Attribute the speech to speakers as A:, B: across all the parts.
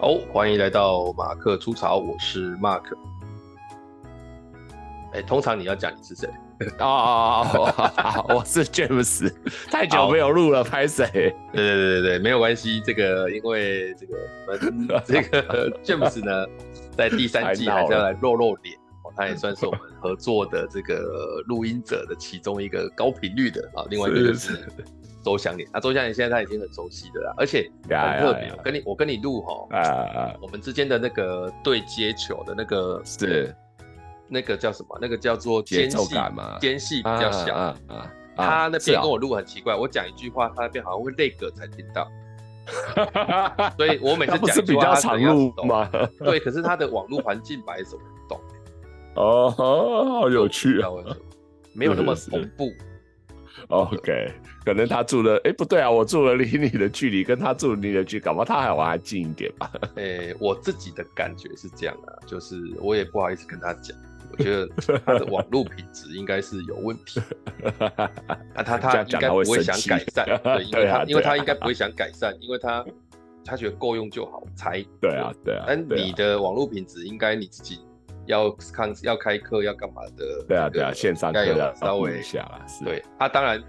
A: 好，欢迎来到马克出草，我是 Mark。哎，通常你要讲你是谁？
B: 哦哦哦，我是 James，太久没有录了，拍谁？对
A: 对对对对，没有关系。这个因为这个我们这个 James 呢，在第三季还是要来露露脸哦，他也算是我们合作的这个录音者的其中一个高频率的啊。另外一个是。周祥年，那周祥年现在他已经很熟悉的啦，而且很特别。跟你我跟你录哈，啊我们之间的那个对接球的那个
B: 是
A: 那个叫什么？那个叫做间隙嘛，间隙比较小啊。他那边跟我录很奇怪，我讲一句话，他那边好像会累个才听到。所以我每次讲一句话，他常录吗？对，可是他的网络环境摆什么不懂。
B: 哦，好有趣啊，
A: 没有那么同步。
B: OK，可能他住的，哎、欸，不对啊，我住了离你的距离跟他住离你的距离，搞不好他还我还近一点吧？
A: 哎、欸，我自己的感觉是这样啊，就是我也不好意思跟他讲，我觉得他的网络品质应该是有问题。那他他应该不会想改善，对，因为他因为他应该不会想改善，因为他他觉得够用就好，才
B: 对啊对啊。
A: 但你的网络品质应该你自己。要看要开课要干嘛的？
B: 对啊对啊，线上课要
A: 稍微一下啦。对，他当然，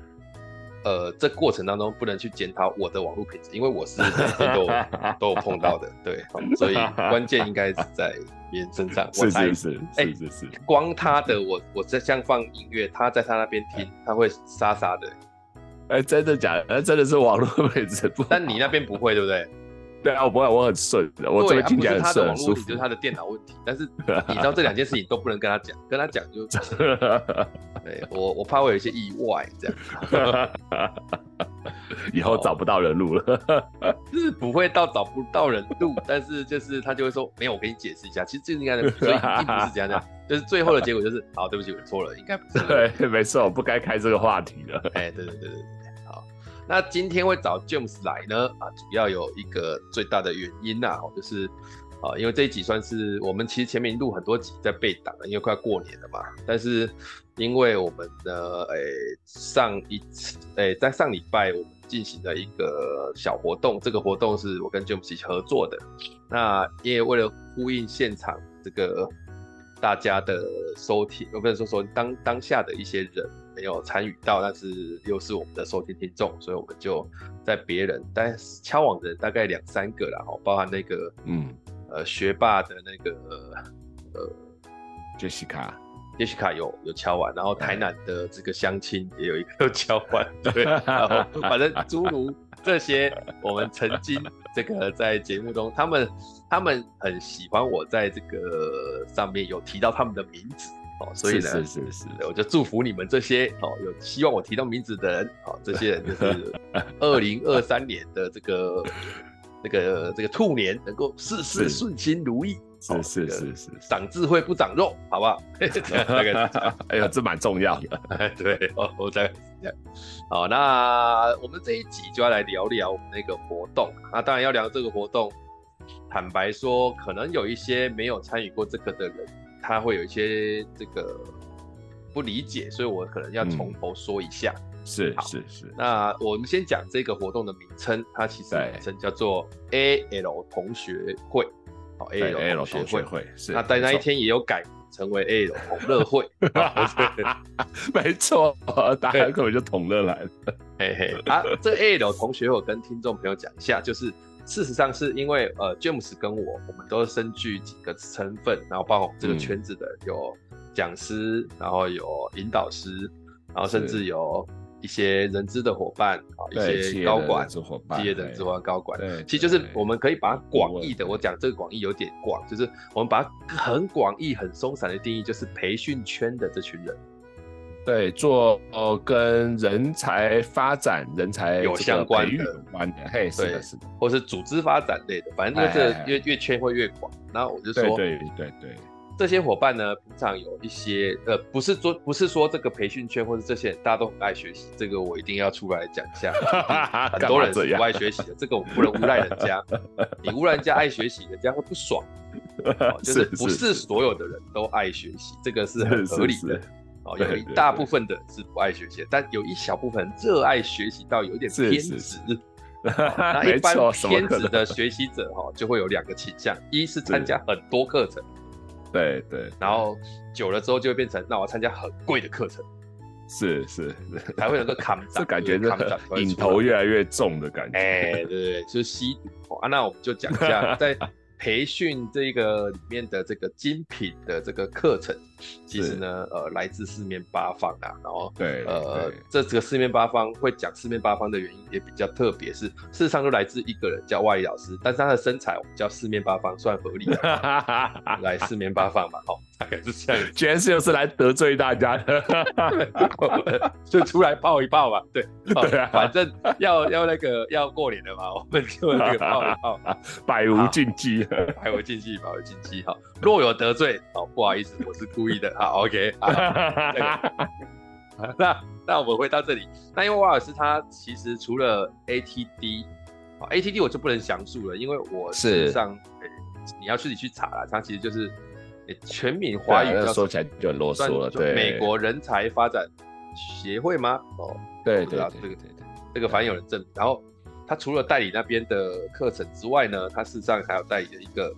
A: 呃，这过程当中不能去检讨我的网络品质，因为我是每天都 都有碰到的。对，所以关键应该是在别人身上。
B: 是是是，哎是是。
A: 光他的我我在像放音乐，他在他那边听，他会沙沙的。
B: 哎，真的假的？哎真的是网络品质。
A: 但你那边不会，对不对？
B: 对啊，我不会，我很顺的，我这边听起来很顺，很舒服。
A: 就是他的电脑问题，但是你知道这两件事情都不能跟他讲，跟他讲就，对我我怕会有一些意外这样，
B: 以后找不到人录了，
A: 就是不会到找不到人录，但是就是他就会说没有，我给你解释一下，其实这应该的，所以并不是这样的，就是最后的结果就是，好，对不起，我错了，应该不是，
B: 对，没错，我不该开这个话题了，
A: 哎，对对对对。那今天会找 James 来呢？啊，主要有一个最大的原因呐、啊，就是啊，因为这一集算是我们其实前面录很多集在备档，因为快过年了嘛。但是因为我们的诶、上一次诶、在上礼拜我们进行了一个小活动，这个活动是我跟 James 一起合作的。那因为为了呼应现场这个大家的收听，我不能说说当当下的一些人。没有参与到，但是又是我们的收听听众，所以我们就在别人，但敲网的人大概两三个啦，包含那个，嗯，呃，学霸的那个，呃，Jessica，Jessica 有有敲完，然后台南的这个相亲也有一个 敲完，对，然后反正诸如这些，我们曾经这个在节目中，他们他们很喜欢我在这个上面有提到他们的名字。哦，所以呢，是是是，是，我就祝福你们这些哦，有希望我提到名字的人，哦，这些人就是 二零二三年的这个这个这个兔年，能够事事顺心如意，
B: 是是是是，
A: 长智慧不长肉，好不好？这个，
B: 哎呀，这蛮重要的，
A: 哎，对，哦，我再这样，好，那我们这一集就要来聊聊我们那个活动，那当然要聊这个活动，坦白说，可能有一些没有参与过这个的人。他会有一些这个不理解，所以我可能要从头说一下。
B: 嗯、是是是。
A: 那我们先讲这个活动的名称，它其实名称叫做 AL 同学会。好，AL 同学会。会是。那在那一天也有改成为 AL 同乐会。
B: 没错，大家根本就同乐来了。
A: 嘿嘿。啊，这 AL 同学会我跟听众朋友讲一下，就是。事实上是因为呃，James 跟我，我们都身具几个身份，然后包括我们这个圈子的有讲师，然后有引导师，然后甚至有一些人资的伙伴啊，一些高管、企业的人资伙伴、高管，其实就是我们可以把它广义的，我讲这个广义有点广，就是我们把它很广义、很松散的定义，就是培训圈的这群人。
B: 对，做呃跟人才发展、人才
A: 有相关的，
B: 有关的，嘿，是的，是的，
A: 或是组织发展类的，反正这个越越圈会越广。然后我就说，
B: 对对对对，
A: 这些伙伴呢，平常有一些呃，不是说不是说这个培训圈或者这些人大家都很爱学习，这个我一定要出来讲一下。很多人是不爱学习的，这个我不能诬赖人家。你诬赖人家爱学习，人家会不爽。就是不是所有的人都爱学习，这个是很合理的。哦，有一大部分的是不爱学习，但有一小部分热爱学习到有点偏执，那 一般偏执的学习者哈，就会有两个倾向：一是参加很多课程，
B: 对对，
A: 然后久了之后就会变成，那我参加很贵的课程，
B: 是是，
A: 才会有个扛
B: 这感觉是瘾头越来越重的感觉。
A: 哎，对对对，就是吸毒啊。那我们就讲一下 在。培训这个里面的这个精品的这个课程，其实呢，呃，来自四面八方啊。然后，
B: 对，
A: 呃，这这个四面八方会讲四面八方的原因也比较特别，是事实上都来自一个人叫外语老师，但是他的身材我们叫四面八方算合理的，来四面八方嘛，好，大概是这样。
B: 居然是又是来得罪大家的，
A: 就出来泡一泡嘛，对，对啊，反正要要那个要过年了嘛，我们就那个泡一泡，
B: 百无禁忌。
A: 百无禁忌，百无禁忌。哈，若有得罪，哦，不好意思，我是故意的。好，OK。好 那那我们回到这里。那因为瓦尔斯他其实除了 ATD，啊，ATD 我就不能详述了，因为我事实上，你要自己去查了。他其实就是全民华语叫，
B: 说起来就很啰嗦了。对，
A: 美国人才发展协会吗？哦，
B: 对对对，
A: 这个对对，这个反正有人证明，然后。他除了代理那边的课程之外呢，他事实上还有代理的一个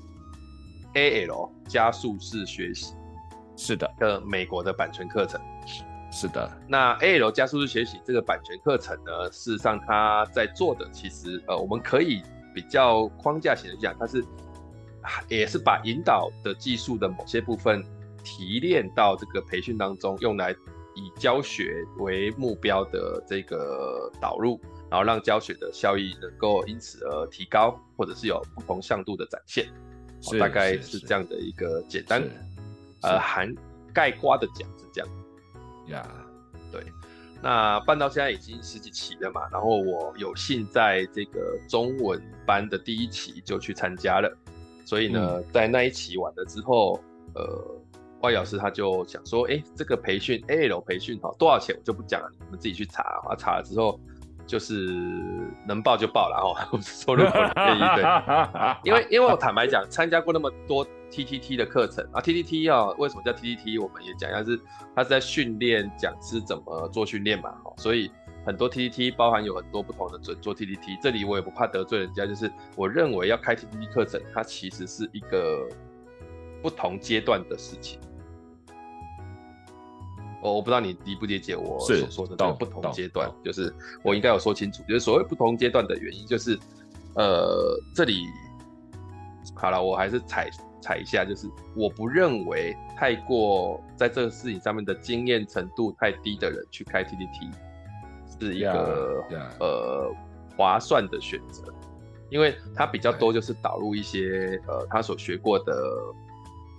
A: AL 加速式学习，
B: 是的，
A: 的美国的版权课程，
B: 是的。
A: 那 AL 加速式学习这个版权课程呢，事实上它在做的其实呃，我们可以比较框架型的讲，它是也是把引导的技术的某些部分提炼到这个培训当中，用来以教学为目标的这个导入。然后让教学的效益能够因此而提高，或者是有不同向度的展现，是大概是这样的一个简单，呃，含盖瓜的奖是这样。
B: 呀
A: ，Yeah. 对，那办到现在已经十几期了嘛，然后我有幸在这个中文班的第一期就去参加了，所以呢，嗯、在那一期完了之后，呃，外老师他就想说，哎，这个培训 AL 培训哈，多少钱我就不讲了，你们自己去查啊，查了之后。就是能报就报了哦，我是说如果愿意对，因为因为我坦白讲，参加过那么多 TTT 的课程啊，TTT 啊，为什么叫 TTT？我们也讲一下，是它是在训练讲师怎么做训练嘛，所以很多 TTT 包含有很多不同的准做 TTT，这里我也不怕得罪人家，就是我认为要开 TTT 课程，它其实是一个不同阶段的事情。我我不知道你理不理解我所说的这个不同阶段，就是我应该有说清楚，就是所谓不同阶段的原因，就是呃这里好了，我还是踩踩一下，就是我不认为太过在这个事情上面的经验程度太低的人去开 TTT 是一个 yeah, yeah. 呃划算的选择，因为他比较多就是导入一些呃他所学过的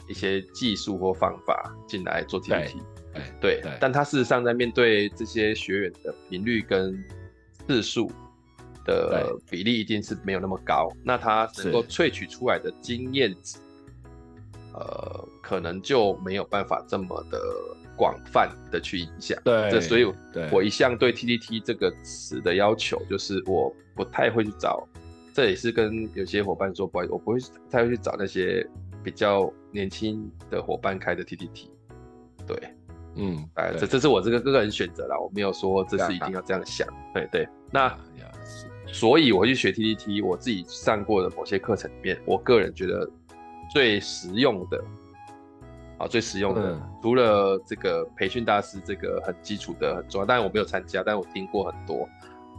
A: 一些技术或方法进来做 TTT。对，对，但他事实上在面对这些学员的频率跟次数的比例一定是没有那么高，那他能够萃取出来的经验值，是呃，可能就没有办法这么的广泛的去影响。
B: 对，
A: 这所以我一向对 TTT 这个词的要求就是我不太会去找，这也是跟有些伙伴说不好意思，我不会太会去找那些比较年轻的伙伴开的 TTT。对。嗯，哎，这这是我这个个人选择啦，我没有说这是一定要这样想。对对，那所以我去学 TTT，我自己上过的某些课程里面，我个人觉得最实用的，啊，最实用的，嗯、除了这个培训大师这个很基础的很重要，当然我没有参加，但我听过很多。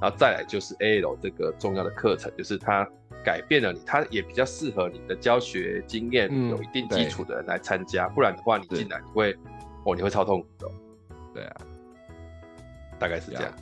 A: 然后再来就是 AL 这个重要的课程，就是它改变了你，它也比较适合你的教学经验、嗯、有一定基础的人来参加，不然的话你进来你会。哦，你会超痛苦的。
B: 对啊，
A: 大概是这样。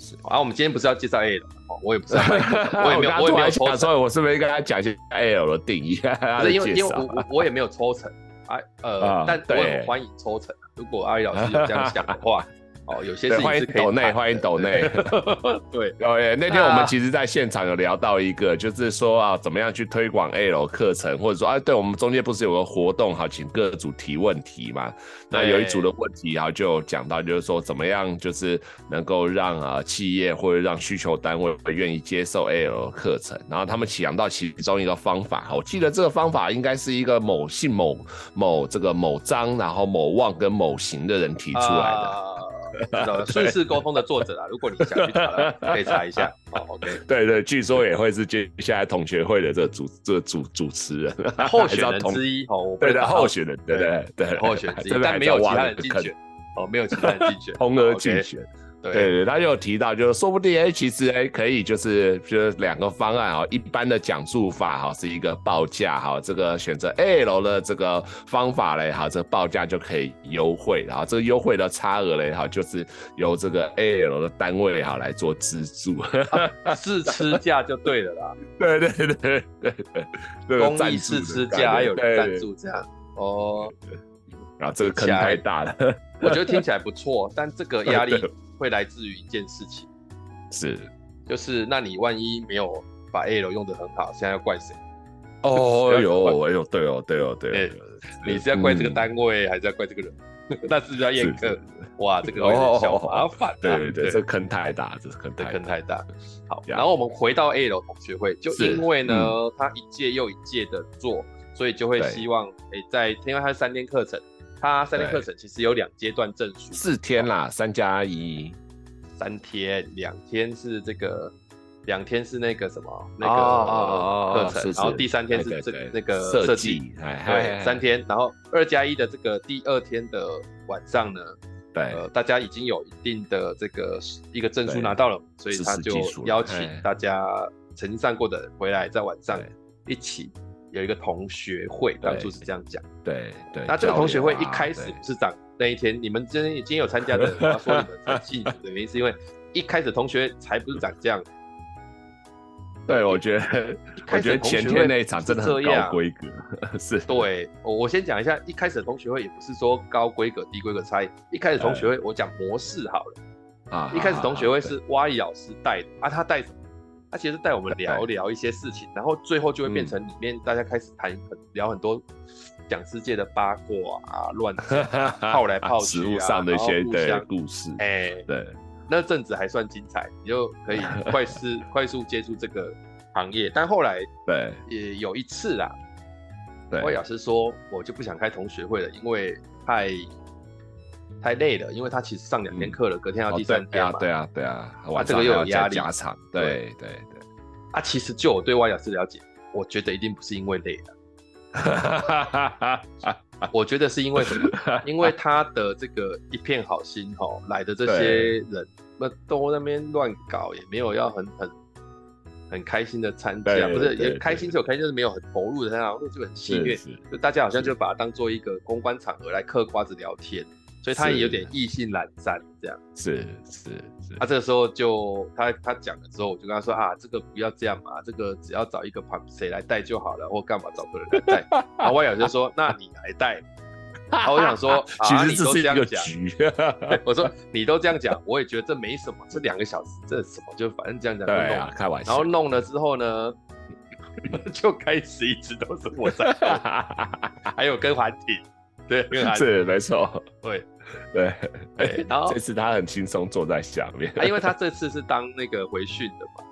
B: 是
A: 啊，我们今天不是要介绍 A 的哦，我也不知道，我也没有，我也没有抽成，
B: 所以我是不是应该讲一下 AL 的定义？
A: 不是因为因为我我也没有抽成啊，呃，但我很欢迎抽成。如果阿宇老师有这样 想的话。哦，有些事情是可以抖内，
B: 欢迎抖内。对，哦耶，那天我们其实在现场有聊到一个，就是说啊，怎么样去推广 AL 课程，或者说啊，对我们中间不是有个活动，好，请各组提问题嘛？那有一组的问题，然后就讲到，就是说怎么样，就是能够让啊企业或者让需求单位愿意接受 AL 课程，然后他们想到其中一个方法，我记得这个方法应该是一个某姓某某这个某张，然后某望跟某行的人提出来的。
A: 顺势沟通的作者啊，如果你想去查，可以查一下。哦，OK，
B: 对对，据说也会是接下来同学会的这个主这个主主持人，
A: 候选人之一哦，
B: 对的，候选人，对对对，
A: 候选之一，但没有其他人竞选，哦，没有其他人竞选，
B: 同额竞选。对对，他就有提到，就是说不定哎，其实哎，可以就是就是两个方案啊，一般的讲述法哈是一个报价哈，这个选择 al 的这个方法嘞哈，这个报价就可以优惠，然后这个优惠的差额嘞哈，就是由这个 al 的单位哈来做资助，
A: 试吃价就对了啦。
B: 对对对对对，
A: 公益试吃价还有赞助这样哦。
B: 然后这个坑太大了，
A: 我觉得听起来不错，但这个压力。会来自于一件事情，
B: 是，
A: 就是那你万一没有把 A 楼用的很好，现在要怪谁？
B: 哦，哎呦，哎呦，对哦，对哦，对哦，
A: 你是要怪这个单位，还是要怪这个人？那是不是要验课？哇，这个小麻烦。
B: 对对对，这坑太大，这坑
A: 坑太大。好，然后我们回到 A 楼同学会，就因为呢，他一届又一届的做，所以就会希望，哎，在因为他是三天课程。他三天课程其实有两阶段证书，
B: 四天啦，三加一，
A: 三天，两天是这个，两天是那个什么那个课程，然后第三天是这那个设计，对，三天，然后二加一的这个第二天的晚上呢，
B: 对，
A: 呃，大家已经有一定的这个一个证书拿到了，所以他就邀请大家曾经上过的人回来，在晚上一起。有一个同学会，当初是这样讲。
B: 对对。
A: 那这个同学会一开始不是长那一天，你们今天已经有参加的人，他说你们很幸福的原因是因为一开始同学才不是长这样。
B: 对，我觉得，我觉得前天那一场真的很高规格。是。
A: 对，我我先讲一下，一开始的同学会也不是说高规格低规格差异，一开始同学会我讲模式好了。啊。一开始同学会是蛙老师带的，啊，他带什么？他其实是带我们聊聊一些事情，然后最后就会变成里面大家开始谈很聊很多讲世界的八卦啊、乱 泡来泡去啊，
B: 实务上的一些对故事。
A: 哎，对，那阵子还算精彩，你就可以 快速快速接触这个行业。但后来
B: 对
A: 也有一次啦，我老师说我就不想开同学会了，因为太。太累了，因为他其实上两天课了，隔天要第三天嘛。
B: 对啊，对啊，
A: 他这个又有压力
B: 加长。对对对。
A: 啊，其实就我对外老师了解，我觉得一定不是因为累了。我觉得是因为什么？因为他的这个一片好心哦，来的这些人，那都那边乱搞，也没有要很很很开心的参加，不是也开心是有开心，就是没有很投入的那样，就很戏谑，就大家好像就把它当做一个公关场合来嗑瓜子聊天。所以他也有点意兴阑珊，这样
B: 是是是。
A: 他这个时候就他他讲了之后，我就跟他说啊，这个不要这样嘛，这个只要找一个旁谁来带就好了，或干嘛找个人来带。然后我友就说，那你来带。然后我想说，
B: 其实这是一个局。
A: 我说你都这样讲，我也觉得这没什么，这两个小时这什么，就反正这样讲。
B: 对啊，开玩笑。
A: 然后弄了之后呢，就开始一直都是我在，还有跟环庭。对，
B: 是 没错。
A: 对，
B: 对，对。然后这次他很轻松坐在下面，
A: 因为他这次是当那个回训的嘛。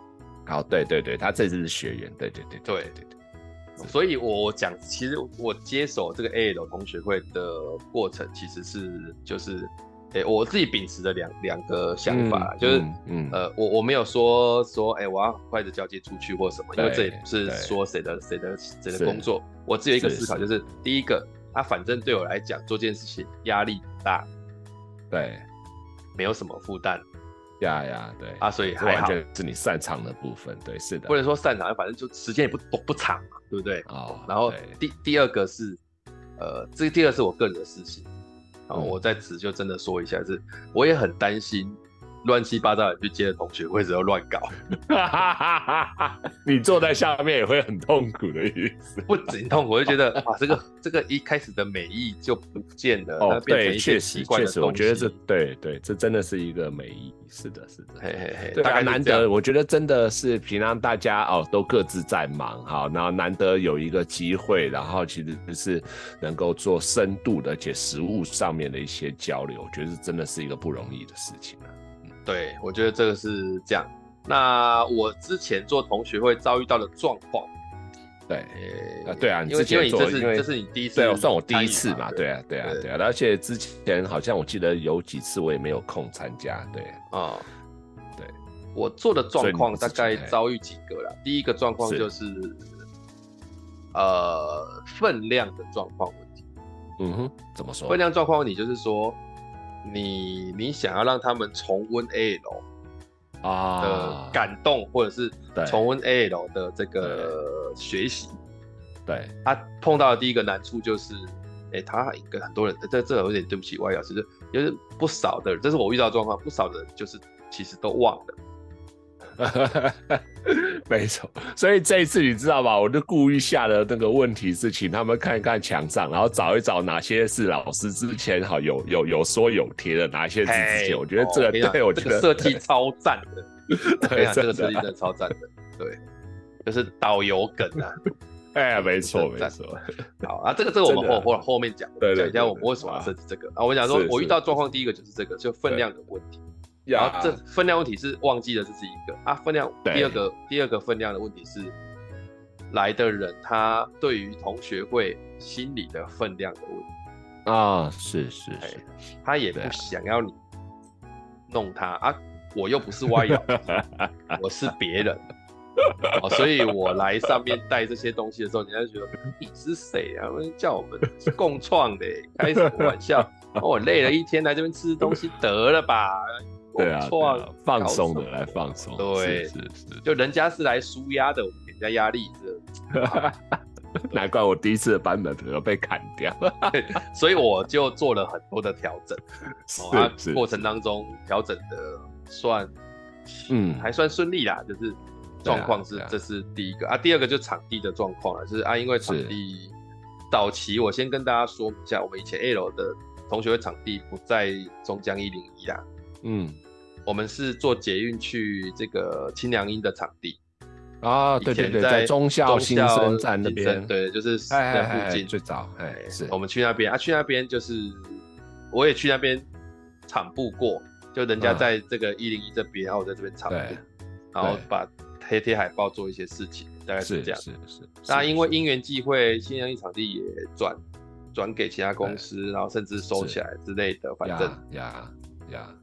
B: 好，对对对，他这次是学员。对对对
A: 对对对。所以我讲，其实我接手这个 AL 同学会的过程，其实是就是，哎，我自己秉持的两两个想法，就是，嗯，呃，我我没有说说，哎，我要很快的交接出去或什么，因为这也不是说谁的谁的谁的工作，我只有一个思考，就是第一个。他反正对我来讲做件事情压力不大，
B: 对，
A: 没有什么负担，
B: 呀呀，对
A: 啊，所以还好
B: 是你擅长的部分，对，是的，
A: 不能说擅长，反正就时间也不不不长嘛，对不对？哦，然后第第二个是，呃，这第二个是我个人的事情，然后我在此就真的说一下，是我也很担心。乱七八糟的去接的同学会只要乱搞，
B: 你坐在下面也会很痛苦的意思。
A: 不仅痛苦，我就觉得啊，这个这个一开始的美意就不见了。
B: 哦，对，确实确实，我觉得这对对，这真的是一个美意。是的，是的，嘿嘿嘿，对啊，难得，我觉得真的是平常大家哦都各自在忙哈，然后难得有一个机会，然后其实就是能够做深度的且实物上面的一些交流，我觉得这真的是一个不容易的事情。
A: 对，我觉得这个是这样。那我之前做同学会遭遇到的状况，
B: 对，啊，对啊，你之前做，因为
A: 这是你第一次，
B: 对，算我第一次嘛，对啊，对啊，对啊，而且之前好像我记得有几次我也没有空参加，对，
A: 啊，对，我做的状况大概遭遇几个了，第一个状况就是，呃，分量的状况问题，
B: 嗯哼，怎么说？
A: 分量状况问题就是说，你你想要让他们重温 AL。啊的感动，或者是重温 AL 的这个学习，
B: 对，
A: 他碰到的第一个难处就是，哎、欸，他跟很多人，这这有点对不起外表，其实就是不少的人，这是我遇到状况，不少的人就是其实都忘了。
B: 没错，所以这一次你知道吧？我就故意下的那个问题是，请他们看一看墙上，然后找一找哪些是老师之前好有有有说有贴的，哪些是之前，我觉得这个对我觉得
A: 设计超赞的，对，这个设计真的超赞的，对，就是导游梗啊，
B: 哎，没错没错，
A: 好啊，这个这个我们后后后面讲，讲一下我们为什么要设计这个啊？我讲说我遇到状况第一个就是这个，就分量的问题。然后这分量问题是忘记了，这是一个啊，分量第二个第二个分量的问题是来的人他对于同学会心理的分量的问题
B: 啊，是是是，
A: 他也不想要你弄他啊，我又不是歪咬，我是别人，所以我来上面带这些东西的时候，人家就觉得你是谁啊？叫我们共创的，开什么玩笑？我累了一天来这边吃东西得了吧？
B: 对啊，放松的来放松，
A: 对，是是，就人家是来舒压的，我们给人家压力的，
B: 难怪我第一次的版本可能被砍掉，
A: 所以我就做了很多的调整，啊，过程当中调整的算，嗯，还算顺利啦，就是状况是这是第一个。啊，第二个就场地的状况了，就是啊，因为场地早期我先跟大家说一下，我们以前 A 楼的同学会场地不在中江一零一啦，嗯。我们是坐捷运去这个清凉音的场地。
B: 啊，对对对，在中校新生站那边，
A: 对，就是在附近。
B: 最早，哎，是。
A: 我们去那边啊，去那边就是我也去那边场布过，就人家在这个一零一这边，然后我在这边场布，然后把贴贴海报做一些事情，大概是这样，是是。那因为因缘际会，清凉音场地也转转给其他公司，然后甚至收起来之类的，反正
B: 呀。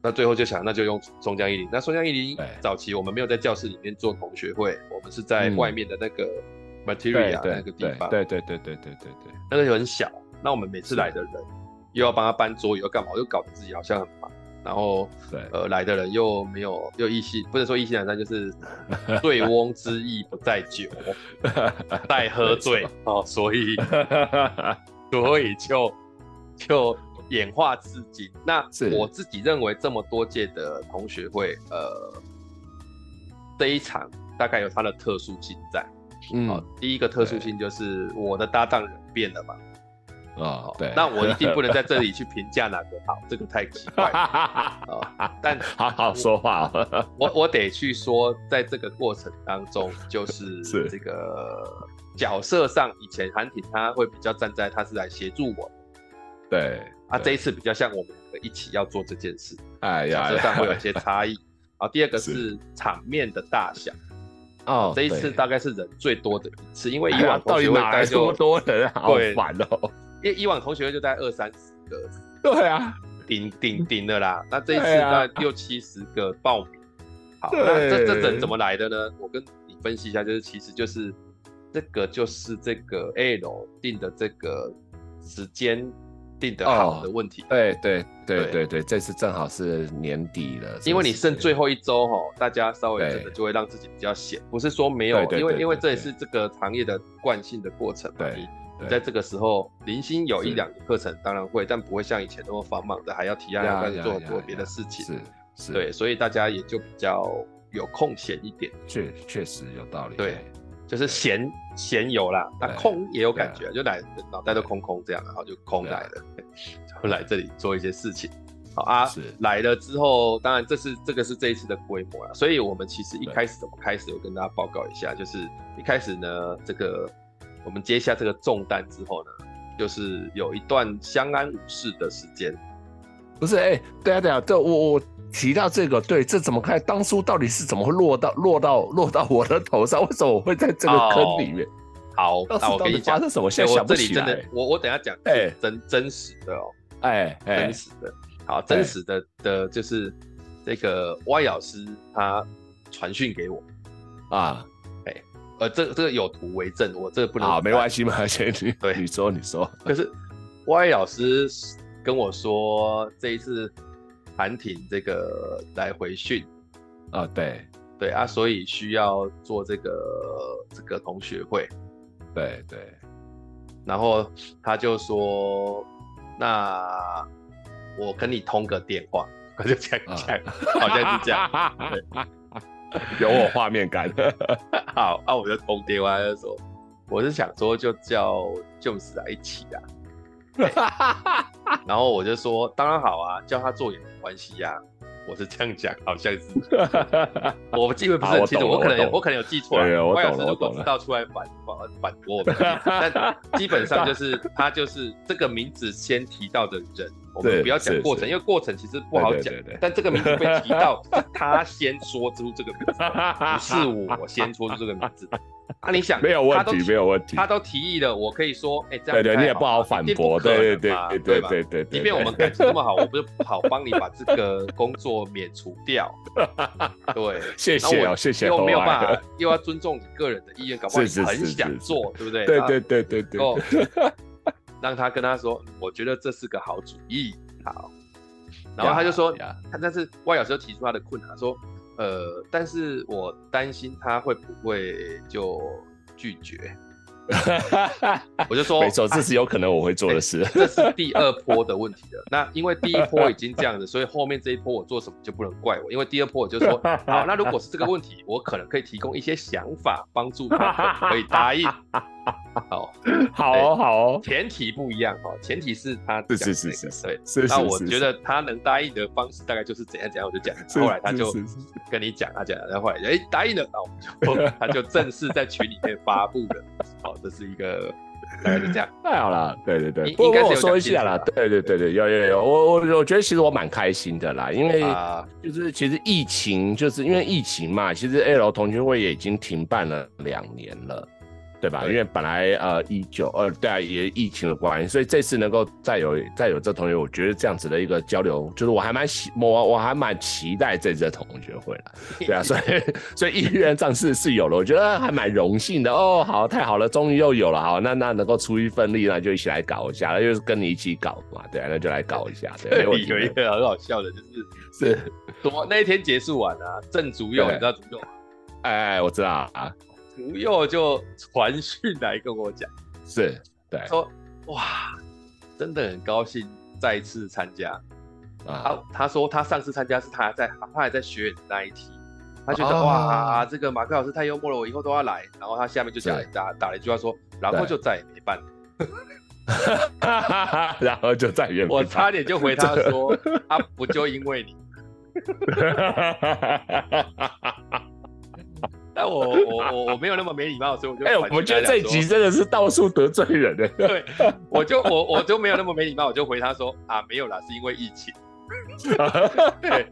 A: 那最后就想，那就用松江一零。那松江一零早期我们没有在教室里面做同学会，我们是在外面的那个 material 那个地方。
B: 对对对对对对对，
A: 那个就很小。那我们每次来的人又要帮他搬桌椅，又干嘛，又搞得自己好像很忙。然后呃来的人又没有又意气，不能说意气馁馁，就是 醉翁之意不在酒，待喝醉哦，所以 所以就就。演化至今，那我自己认为这么多届的同学会，呃，这一场大概有它的特殊性在。嗯，哦，第一个特殊性就是我的搭档人变了嘛。啊、哦，对。那我一定不能在这里去评价哪个好，这个太奇怪了。哦、但
B: 好好说话，
A: 我我得去说，在这个过程当中，就是这个角色上，以前韩挺他会比较站在他是来协助我。
B: 对。
A: 啊，这一次比较像我们两个一起要做这件事，哎呀，角色上会有一些差异。啊，第二个是。场面的大小，哦，这一次大概是人最多的一次，因为以往同学会大概就
B: 多人，好烦哦。
A: 因为以往同学会就在二三十个，
B: 对啊，
A: 顶顶顶的啦。那这一次那六七十个报名，好，那这这人怎么来的呢？我跟你分析一下，就是其实就是这个就是这个 L 定的这个时间。定的好的问题，
B: 哦、对对对。对对，这次正好是年底了，
A: 因为你剩最后一周哈，大家稍微真的就会让自己比较闲，不是说没有，因为因为这也是这个行业的惯性的过程嘛，对，你你在这个时候零星有一两个课程当然会，但不会像以前那么繁忙的还要提案要开始做很多别的事情，是是，对，所以大家也就比较有空闲一点，
B: 确确实有道理，
A: 对。就是闲闲游啦，那空也有感觉，就来脑袋都空空这样，然后就空来了，就来这里做一些事情。好啊，来了之后，当然这是这个是这一次的规模啦，所以我们其实一开始怎么开始，我跟大家报告一下，就是一开始呢，这个我们接下这个重担之后呢，就是有一段相安无事的时间。
B: 不是，哎、欸，对啊，对啊，这，我我。提到这个，对，这怎么看？当初到底是怎么会落到落到落到我的头上？为什么我会在这个坑里面？
A: 哦、好，那我跟你讲，
B: 是什么？现在想不起来。
A: 我这里真的，我我等下讲，哎，真真实的哦，
B: 哎，
A: 真实的，好，真实的的，就是这个 Y 老师他传讯给我
B: 啊，
A: 哎，呃，这这个有图为证，我这个不能，
B: 好，没关系嘛，先你对你说你说，
A: 可是 Y 老师跟我说这一次韩挺这个来回训
B: 啊，对。
A: 对啊，所以需要做这个这个同学会，
B: 对对，
A: 然后他就说，那我跟你通个电话，我就这样讲，啊、好像是这样，对
B: 有我画面感。
A: 好，那、啊、我就通电话就说，我是想说就叫 James 来一起啊，然后我就说，当然好啊，叫他做也没关系呀、啊。我是这样讲，好像是，我记得不是很清楚，我可能我可能有记错了。我懂了，我懂了。知道出来反反反驳我们，但基本上就是 他就是这个名字先提到的人，我们不要讲过程，因为过程其实不好讲。但这个名字被提到，他先说出这个名字，不是我先说出这个名字。啊，你想，
B: 没有问题，没有问题。
A: 他都提议了，我可以说，哎，这样
B: 对对，你也不好反驳，对对对对对对。
A: 即便我们感情这么好，我不是不好帮你把这个工作免除掉。对，
B: 谢谢哦，谢谢。
A: 又没有办 法，又要尊重你个人的意愿，搞不好你很想做，对不对？
B: 对对对对对。
A: 让他跟他说，我觉得这是个好主意。好，然后他就说，他但是外老师提出他的困难，说。呃，但是我担心他会不会就拒绝，我就说，
B: 没错，这是有可能我会做的事。
A: 这是第二波的问题了。那因为第一波已经这样子，所以后面这一波我做什么就不能怪我。因为第二波我就说，好，那如果是这个问题，我可能可以提供一些想法，帮助他可以答应。好，
B: 好哦，好哦，
A: 前提不一样哦，前提是他
B: 是是是是
A: 对，那我觉得他能答应的方式大概就是怎样怎样，我就讲。后来他就跟你讲，他讲，然后后来哎答应了，然后我们就他就正式在群里面发布了。好，这是一个大概是这样。
B: 太好了，对对对，应该是我说一下啦。对对对对，有有有，我我我觉得其实我蛮开心的啦，因为就是其实疫情就是因为疫情嘛，其实 AL 同学会也已经停办了两年了。对吧？因为本来呃一九二对啊，也疫情的关系，所以这次能够再有再有这同学，我觉得这样子的一个交流，就是我还蛮喜我我还蛮期待这次同学会了。对啊，所以所以意愿上是是有了，我觉得还蛮荣幸的哦。好，太好了，终于又有了。好，那那能够出一份力，那就一起来搞一下，那就是跟你一起搞嘛。对啊，那就来搞一下。对，有
A: 一个很好笑的，就是是多那一天结束完啊，郑竹佑，你知道竹佑吗？
B: 哎哎，我知道啊。
A: 竹佑就传讯来跟我讲，
B: 是对，
A: 说哇，真的很高兴再次参加啊。他他说他上次参加是他在他还在学那一题，他觉得、哦、哇，这个马克老师太幽默了，我以后都要来。然后他下面就讲打打了一句话说，然后就再也没办，
B: 然后就再也没办。
A: 我差点就回他说，啊，不就因为你。但我我我我没有那么没礼貌，所以我就哎、
B: 欸，我觉得这一集真的是到处得罪人的。
A: 对，我就我我就没有那么没礼貌，我就回他说啊，没有啦，是因为疫情。对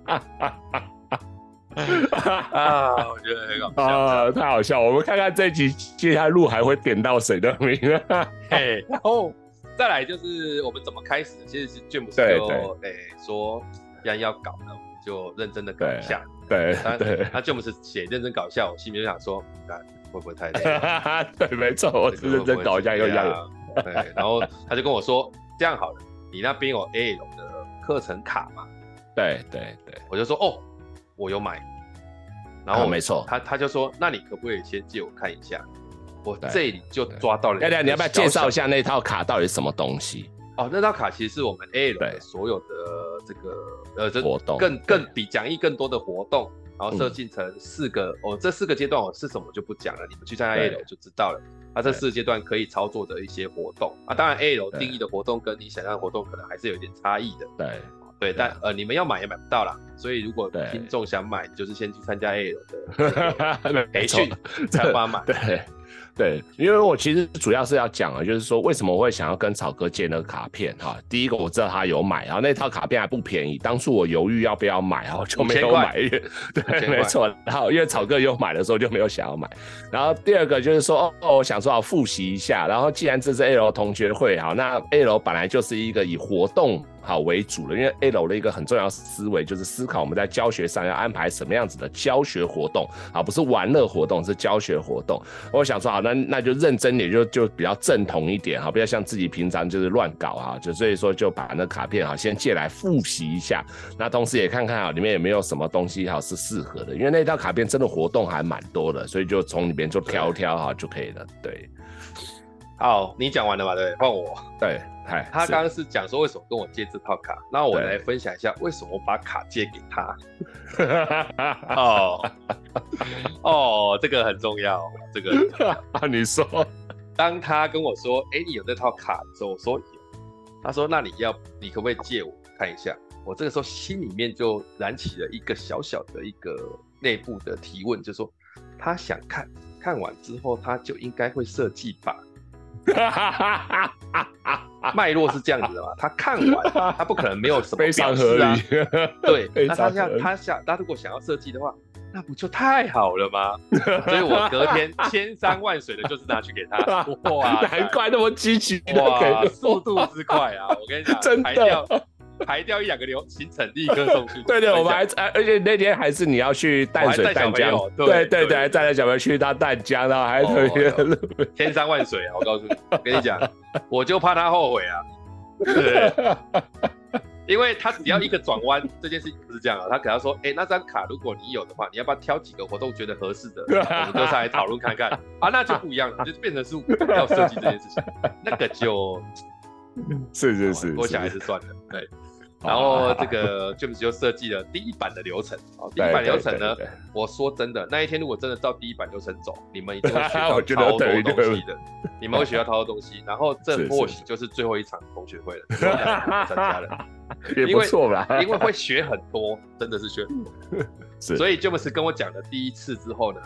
A: 啊，我觉得很好笑啊，太好笑。
B: 我们看看这一集接下来路还会点到谁的名？
A: 嘿，然后再来就是我们怎么开始？其实是詹姆斯就哎说既然要搞呢，我们就认真的搞一下。
B: 对，对，
A: 他就不是写认真搞笑，我心里就想说，那会不会太累？
B: 对，没错，我是认真搞一下又一样。
A: 对，然后他就跟我说，这样好了，你那边有 A 龙的课程卡吗？
B: 对对对，
A: 我就说哦，我有买。然后
B: 没错，
A: 他他就说，那你可不可以先借我看一下？我这里就抓到了。
B: 哎，你要不要介绍一下那套卡到底是什么东西？
A: 哦，那套卡其实是我们 A 龙所有的这个呃，这活动更更比讲义更多的活动，然后设计成四个哦，这四个阶段我是什么就不讲了，你们去参加 A 楼就知道了。啊，这四个阶段可以操作的一些活动啊，当然 A 楼定义的活动跟你想象的活动可能还是有点差异的。
B: 对
A: 对，但呃，你们要买也买不到啦。所以如果听众想买，就是先去参加 A 楼的 培训，才把它买。
B: 对。对，因为我其实主要是要讲啊，就是说为什么我会想要跟草哥借那个卡片哈。第一个我知道他有买，然后那套卡片还不便宜，当初我犹豫要不要买，然后就没有买。对，没错。然后因为草哥有买的时候就没有想要买。然后第二个就是说，哦，我想说要复习一下。然后既然这是 A 楼同学会哈，那 A 楼本来就是一个以活动。好为主了，因为 A 楼的一个很重要思维就是思考我们在教学上要安排什么样子的教学活动啊，不是玩乐活动，是教学活动。我想说，好，那那就认真点，就就比较正统一点哈，不要像自己平常就是乱搞啊，就所以说就把那卡片哈先借来复习一下，那同时也看看啊里面有没有什么东西哈是适合的，因为那套卡片真的活动还蛮多的，所以就从里面就挑挑哈就可以了。对，
A: 好，你讲完了吧？对，换我。
B: 对。
A: 他刚刚是讲说为什么跟我借这套卡，那我来分享一下为什么我把卡借给他。哦哦，这个很重要，这个
B: 你说，
A: 当他跟我说，哎、欸，你有这套卡的时候，我说有。他说，那你要，你可不可以借我看一下？我这个时候心里面就燃起了一个小小的一个内部的提问，就是说他想看看完之后，他就应该会设计吧。脉络是这样子的嘛？他看完，他不可能没有什么 非常合理。对，那他想，他想，他如果想要设计的话，那不就太好了吗？所以我隔天千山万水的，就是拿去给他。哇，
B: 难怪那么积极，
A: 哇，速度之快啊！我跟你讲，真的。排掉一两个流行程，立刻送去。
B: 对对，我们还而且那天还是你要去淡水淡江，对对对，还带着小朋友去他淡江，然后还特别
A: 千山万水啊！我告诉你，我跟你讲，我就怕他后悔啊。对，因为他只要一个转弯，这件事情不是这样啊。他可能说，哎，那张卡如果你有的话，你要不要挑几个活动觉得合适的，我们都上来讨论看看啊？那就不一样了，就变成是要设计这件事情，那个就是
B: 是是，
A: 我想还是算了，对。然后这个 James 就设计了第一版的流程。哦，第一版流程呢，我说真的，那一天如果真的照第一版流程走，你们一定会 学到超多东西的。你们会学到超多东西。然后这或许就是最后一场同学会了，参加了，
B: 也不错吧？
A: 因为会学很多，真的是学很多。所以 James 跟我讲了第一次之后呢，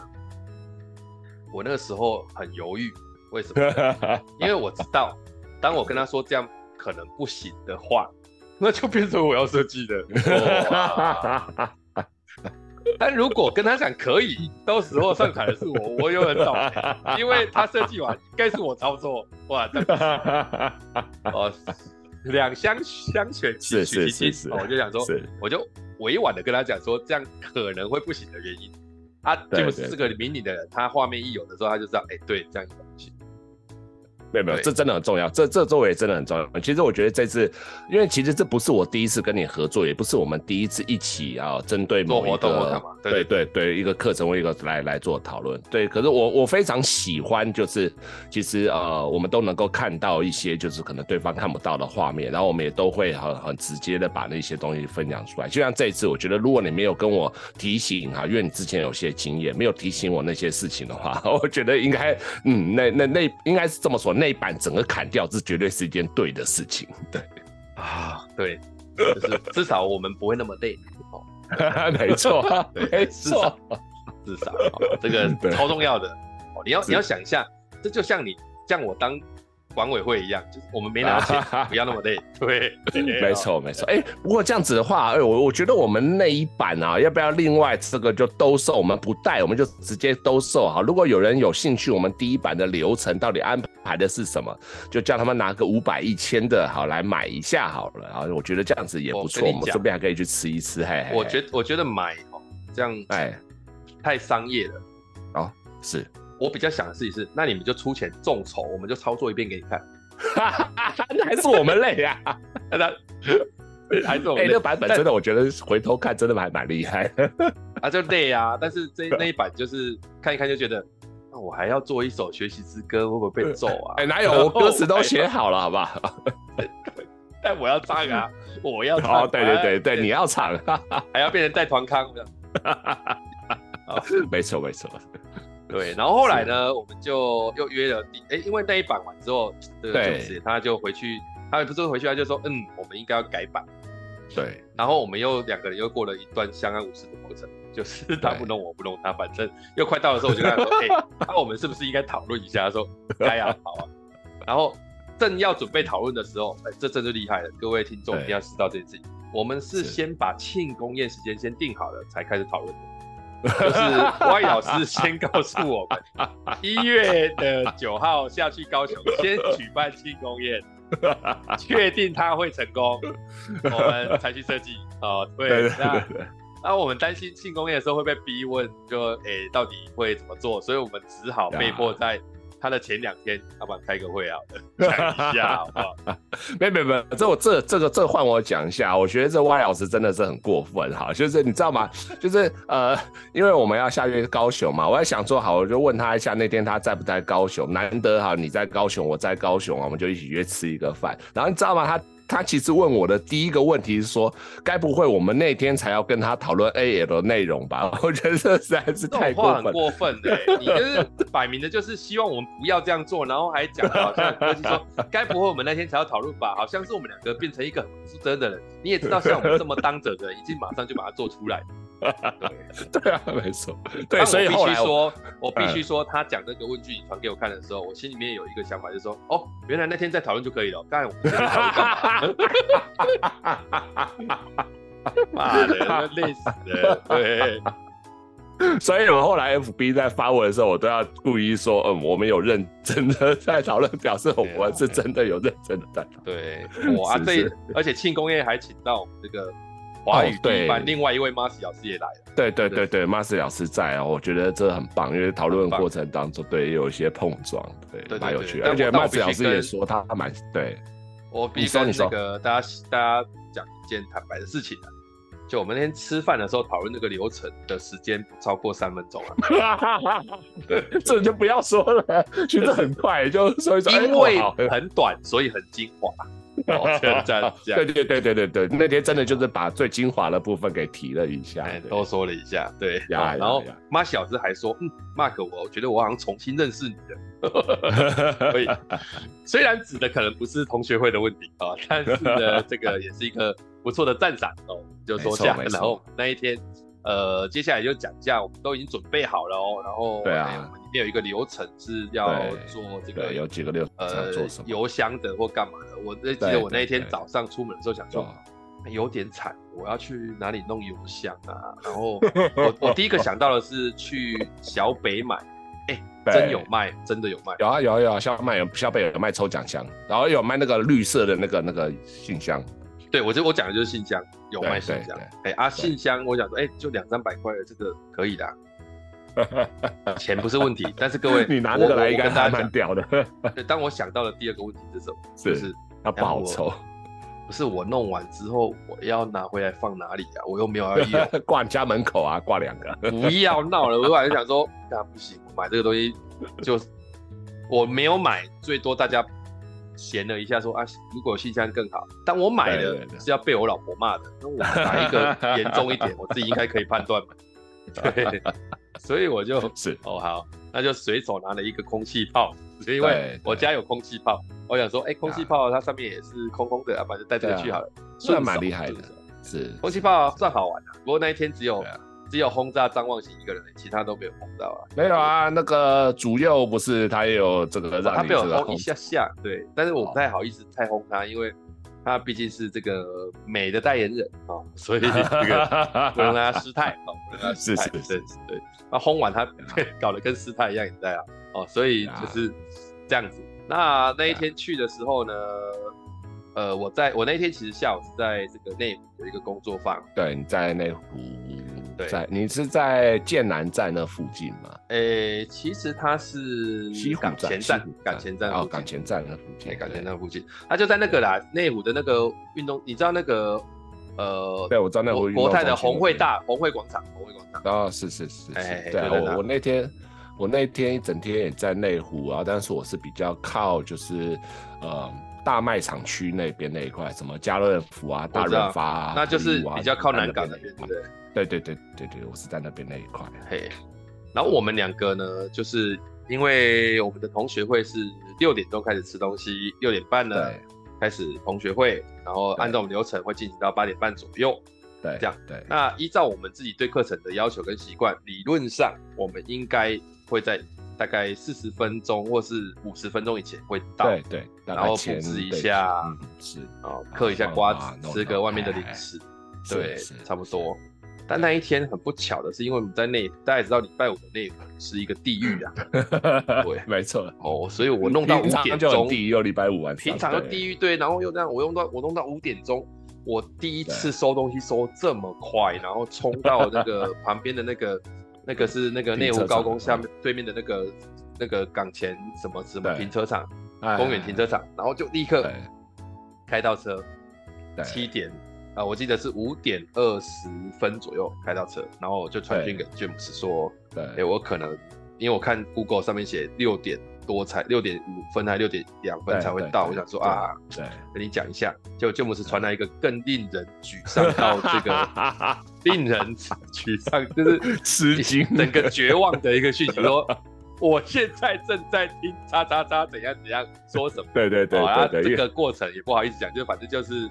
A: 我那个时候很犹豫，为什么？因为我知道，当我跟他说这样可能不行的话。那就变成我要设计的。但如果跟他讲可以，到时候上台的是我，我又很倒霉，因为他设计完应该是我操作。哇，这哦，两相相权取其轻，我就想说，我就委婉的跟他讲说，这样可能会不行的原因。他就是这个迷你的人，他画面一有的时候，他就知道，哎，对，这样。
B: 没有没有，这真的很重要，这这作为真的很重要。其实我觉得这次，因为其实这不是我第一次跟你合作，也不是我们第一次一起啊，针对某一个对对对一个课程或一个来来做讨论。对，可是我我非常喜欢，就是其实呃，我们都能够看到一些就是可能对方看不到的画面，然后我们也都会很很直接的把那些东西分享出来。就像这一次，我觉得如果你没有跟我提醒哈，因为你之前有些经验，没有提醒我那些事情的话，我觉得应该嗯，那那那应该是这么说。那一版整个砍掉，这绝对是一件对的事情。对
A: 啊，对，就是至少我们不会那么累。哦，
B: 没错，
A: 没错，至少这个超重要的。哦，你要你要想一下，这就像你像我当。管委会一样，就是我们没拿 钱，不要那么累。对，
B: 没错没错。哎，不过这样子的话，哎，我我觉得我们那一版啊，要不要另外这个就兜售？我们不带，我们就直接兜售哈。如果有人有兴趣，我们第一版的流程到底安排的是什么，就叫他们拿个五百一千的好来买一下好了。啊，我觉得这样子也不错，我们顺便还可以去吃一吃。嘿，
A: 我觉得我觉得买哦，这样哎，太商业了。
B: 哦，是。
A: 我比较想的事情是，那你们就出钱众筹，我们就操作一遍给你看。
B: 那还是我们累 呀？
A: 那还是我
B: 们那版本真的，我觉得回头看真的还蛮厉害。
A: 啊，就累啊！但是这那一版就是看一看就觉得，那我还要做一首学习之歌，会不会被揍啊？
B: 哎，哪有？我歌词都写好了，好不好？
A: 但我要唱啊！我要唱。
B: 对对对对，你要唱，
A: 还要变成带团康的。
B: 没错没错。
A: 对，然后后来呢，我们就又约了第，哎，因为那一版完之后，这个就是他就回去，他也不是回去，他就说，嗯，我们应该要改版，
B: 对，
A: 然后我们又两个人又过了一段相安无事的过程，就是他不弄我不弄他，反正又快到的时候，我就跟他说：“哎、欸，那、啊、我们是不是应该讨论一下？”他说：“该啊，好啊。”然后正要准备讨论的时候，哎、欸，这真是厉害了，各位听众一定要知道这件事情。我们是先把庆功宴时间先定好了，才开始讨论的。就是 Y 老师先告诉我们，一月的九号下去高雄，先举办庆功宴，确定他会成功，我们才去设计。哦，对，对，对，对，那那我们担心庆功宴的时候会被逼问，就诶、欸、到底会怎么做，所以我们只好被迫在。他的前两天，要不然开个会啊，讲一下 好不好？
B: 没没没，这我这这个这换我讲一下，我觉得这 Y 老师真的是很过分哈，就是你知道吗？就是呃，因为我们要下月高雄嘛，我在想说好，我就问他一下那天他在不在高雄，难得哈你在高雄，我在高雄啊，我们就一起约吃一个饭，然后你知道吗？他。他其实问我的第一个问题是说，该不会我们那天才要跟他讨论 AL 的内容吧？我觉得这实在是太过分，
A: 很过分的。你就是摆明的就是希望我们不要这样做，然后还讲的好像就是说，该不会我们那天才要讨论吧？好像是我们两个变成一个很负责的人。你也知道，像我们这么当着的人，已经马上就把它做出来。
B: 对，对啊，没错。对，所以我
A: 必须说，我必须说，他讲那个问句你传给我看的时候，我心里面有一个想法，就是说，哦，原来那天在讨论就可以了。刚才我们？妈的，累死了。对。
B: 所以我后来 FB 在发文的时候，我都要故意说，嗯，我们有认真的在讨论，表示我们是真的有认真的在讨论。
A: 对，哇，这而且庆功宴还请到我们这个。华语对，另外一位 Marcy 老师也来了。
B: 对对对对，Marcy 老师在啊，我觉得这很棒，因为讨论过程当中，对，有一些碰撞，对，蛮有趣的。而且 Marcy 老师也说他他蛮对。
A: 我必须跟那个大家大家讲一件坦白的事情啊，就我们那天吃饭的时候讨论那个流程的时间不超过三分钟啊。对，
B: 这就不要说了，其实很快，就所以说
A: 因为很短，所以很精华。这样，
B: 对对对对对对，那天真的就是把最精华的部分给提了一下，
A: 多说了一下，对。然后马小子还说，嗯，Mark，我觉得我好像重新认识你的。所以，虽然指的可能不是同学会的问题啊，但是呢，这个也是一个不错的赞赏哦，就说下。然后那一天。呃，接下来就讲一下，我们都已经准备好了哦。然后，对啊，我们里面有一个流程是要做这个，
B: 有几个流程，呃，做什么？
A: 邮箱的或干嘛的？我记得我那一天早上出门的时候想说，有点惨，我要去哪里弄邮箱啊？然后 我我第一个想到的是去小北买，哎，真有卖，真的有卖，
B: 有啊有啊有啊，小卖有小北有卖抽奖箱，然后有卖那个绿色的那个那个信箱。
A: 对，我这我讲的就是信箱，有卖信箱。哎啊，信箱，我想说，哎，就两三百块的这个可以的，钱不是问题。但是各位，
B: 你拿这个来应该还蛮屌的。
A: 对，当我想到的第二个问题是什么？
B: 就是它不好抽。
A: 不是我弄完之后，我要拿回来放哪里啊？我又没有要用，
B: 挂家门口啊，挂两个。
A: 不要闹了，我本来想说，那不行，我买这个东西就我没有买，最多大家。闲了一下，说啊，如果有信箱更好。但我买的是要被我老婆骂的，那我哪一个严重一点，我自己应该可以判断嘛。对，所以我就 是哦好，那就随手拿了一个空气炮，因为我家有空气炮，我想说，哎、欸，空气炮它上面也是空空的，啊，反正带这个去好了，
B: 算蛮厉害的。是
A: 空气炮算好玩的，不过那一天只有。只有轰炸张望行一个人，其他都没有轰到啊。
B: 没有啊，那个主右不是他也有这个让你、哦、他没有轰一下下，
A: 对，但是我不太好意思太轰他，因为他毕竟是这个美的代言人啊、哦，所以这个不能让他失态哦，不能让他失态，是是是，是，对。那轰完他搞得跟失态一样，也在啊？哦，所以就是这样子。那那一天去的时候呢？呃，我在我那一天其实下午是在这个内湖有一个工作坊。
B: 对，你在内湖，对，在你是在剑南站那附近吗？
A: 诶、欸，其实它是港前站，港前站哦，
B: 港前站那附近，
A: 港前站附近，它就在那个啦，内湖的那个运动，你知道那个呃，
B: 对，我知道那湖
A: 国泰的红会大红会广场，红会广场。
B: 哦，是是是，是，对，我我那天我那天一整天也在内湖啊，但是我是比较靠就是呃。大卖场区那边那一块，什么家乐福啊、大润发啊，
A: 那就是比较靠南港那边，对不对？
B: 对对对对对，我是在那边那一块。
A: 嘿，然后我们两个呢，就是因为我们的同学会是六点钟开始吃东西，六点半呢开始同学会，然后按照我们流程会进行到八点半左右。
B: 对，
A: 这样
B: 对。
A: 那依照我们自己对课程的要求跟习惯，理论上我们应该会在大概四十分钟或是五十分钟以前会到。
B: 对对。
A: 然后布置一下，
B: 是
A: 哦，嗑一下瓜子，吃个外面的零食，对，差不多。但那一天很不巧的是，因为我们在内，大家也知道礼拜五的内湖是一个地狱啊。对，
B: 没错。
A: 哦，所以我弄到五点钟，
B: 地狱又礼拜五晚上，
A: 平常的地狱对，然后又这样，我用到我弄到五点钟。我第一次收东西收这么快，然后冲到那个 旁边的那个，那个是那个内湖高工下面对面的那个那个港前什么什么停车场，公园停车场，然后就立刻开到车，七点啊，我记得是五点二十分左右开到车，然后我就传讯给詹姆斯说，对哎，我可能因为我看 Google 上面写六点。多才六点五分还六点两分才会到，我想说啊，对，跟你讲一下，结果詹姆斯传来一个更令人沮丧到这个 令人沮丧，就是
B: 吃惊、
A: 整个绝望的一个讯息，说 我现在正在听叉叉叉怎样怎样说什么，
B: 对对对，
A: 啊，这个过程也不好意思讲，就反正就是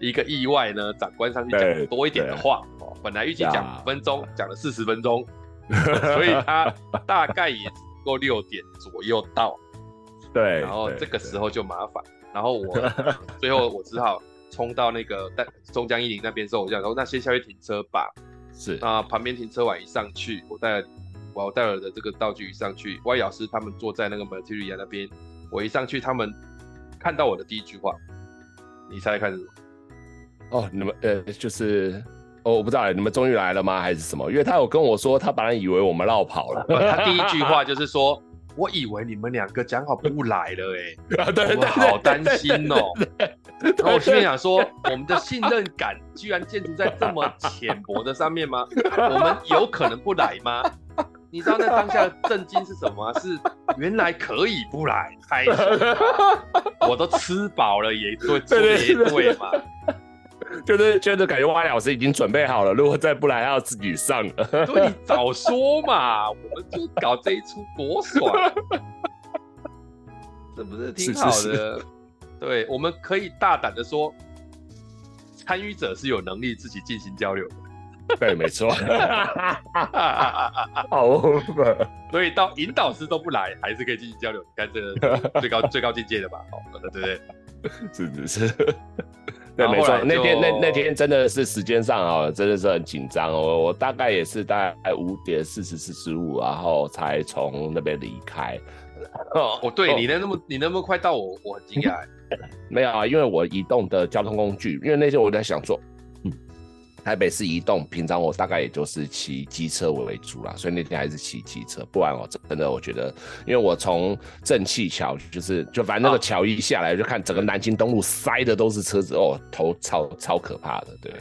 A: 一个意外呢，长官上去讲多一点的话，哦，本来预计讲五分钟，讲了四十分钟，所以他大概也。够六点左右到，
B: 对，
A: 然后这个时候就麻烦，然后我 最后我只好冲到那个但松江一林那边之后，我就想说那先下去停车吧。
B: 是
A: 啊，旁边停车完一上去，我带了我带了的这个道具一上去，歪老师他们坐在那个 Materia 那边，我一上去，他们看到我的第一句话，你猜猜看是什么？
B: 哦，你们呃就是。哦、我不知道，你们终于来了吗？还是什么？因为他有跟我说，他本来以为我们绕跑了。
A: 他第一句话就是说：“我以为你们两个讲好不来了、欸，哎，
B: 对，对，对，对，
A: 我好担心哦、喔。”然后我心里想说：“我们的信任感居然建筑在这么浅薄的上面吗？我们有可能不来吗？你知道那当下的震惊是什么吗？是原来可以不来，开心，我都吃饱了也对，对也对嘛。”
B: 就是觉得感觉歪老师已经准备好了，如果再不来，要自己上了。
A: 对，你早说嘛，我们就搞这一出多爽，这不是挺好的？是是是对，我们可以大胆的说，参与者是有能力自己进行交流的。
B: 对，没错。好，
A: 所以到引导师都不来，还是可以进行交流。你看，这最高最高境界的吧？好，对不对？
B: 是 是是。对，没错，那天那那天真的是时间上啊，真的是很紧张哦。我大概也是大概五点四十四十五，然后才从那边离开。
A: 哦，哦，对，你能那么你能那么快到我，我很惊讶。
B: 没有啊，因为我移动的交通工具，因为那天我在想说。台北市移动，平常我大概也就是骑机车为主啦，所以那天还是骑机车。不然我真的我觉得，因为我从正气桥就是就反正那个桥一下来，就看整个南京东路塞的都是车子哦，头超超可怕的。对，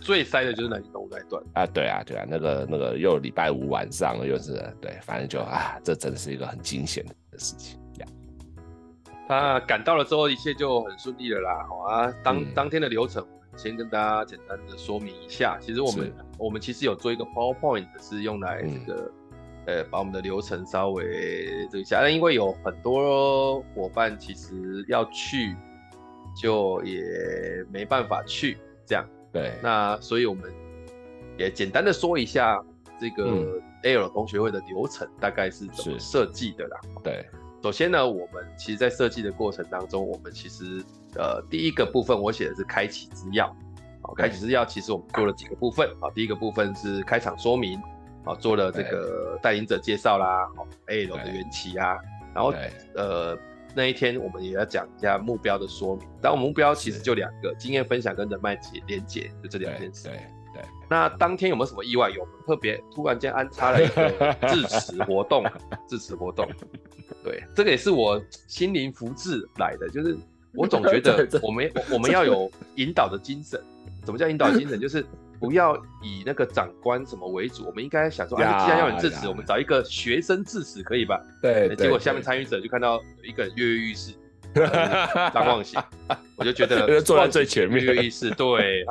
A: 最塞的就是南京东路那一段
B: 啊，对啊，对啊，那个那个又礼拜五晚上又是对，反正就啊，这真是一个很惊险的事情。
A: 他赶到了之后，一切就很顺利了啦。好啊，当、嗯、当天的流程。先跟大家简单的说明一下，其实我们我们其实有做一个 PowerPoint 是用来这个、嗯、呃把我们的流程稍微这一下，但因为有很多伙伴其实要去，就也没办法去这样。
B: 对，
A: 那所以我们也简单的说一下这个同学会的流程大概是怎么设计的啦。
B: 对。
A: 首先呢，我们其实，在设计的过程当中，我们其实呃，第一个部分我写的是开启之钥，好，开启之钥其实我们做了几个部分，好，第一个部分是开场说明，好，做了这个带领者介绍啦，好，AL 的缘起啊，然后呃，那一天我们也要讲一下目标的说明，但我们目标其实就两个，经验分享跟人脉结连结，就这两件事。对。那当天有没有什么意外？有特别突然间安插了一个致辞活动，致辞活动。对，这个也是我心灵福至来的，就是 我总觉得我们我们要有引导的精神。什么叫引导精神？就是不要以那个长官什么为主，我们应该想说，啊，既然要你致辞，我们找一个学生致辞可以吧？
B: 对。
A: 结果下面参与者就看到有一个人跃跃欲试，张望喜，我就觉得
B: 坐在最前面，
A: 跃跃欲试，对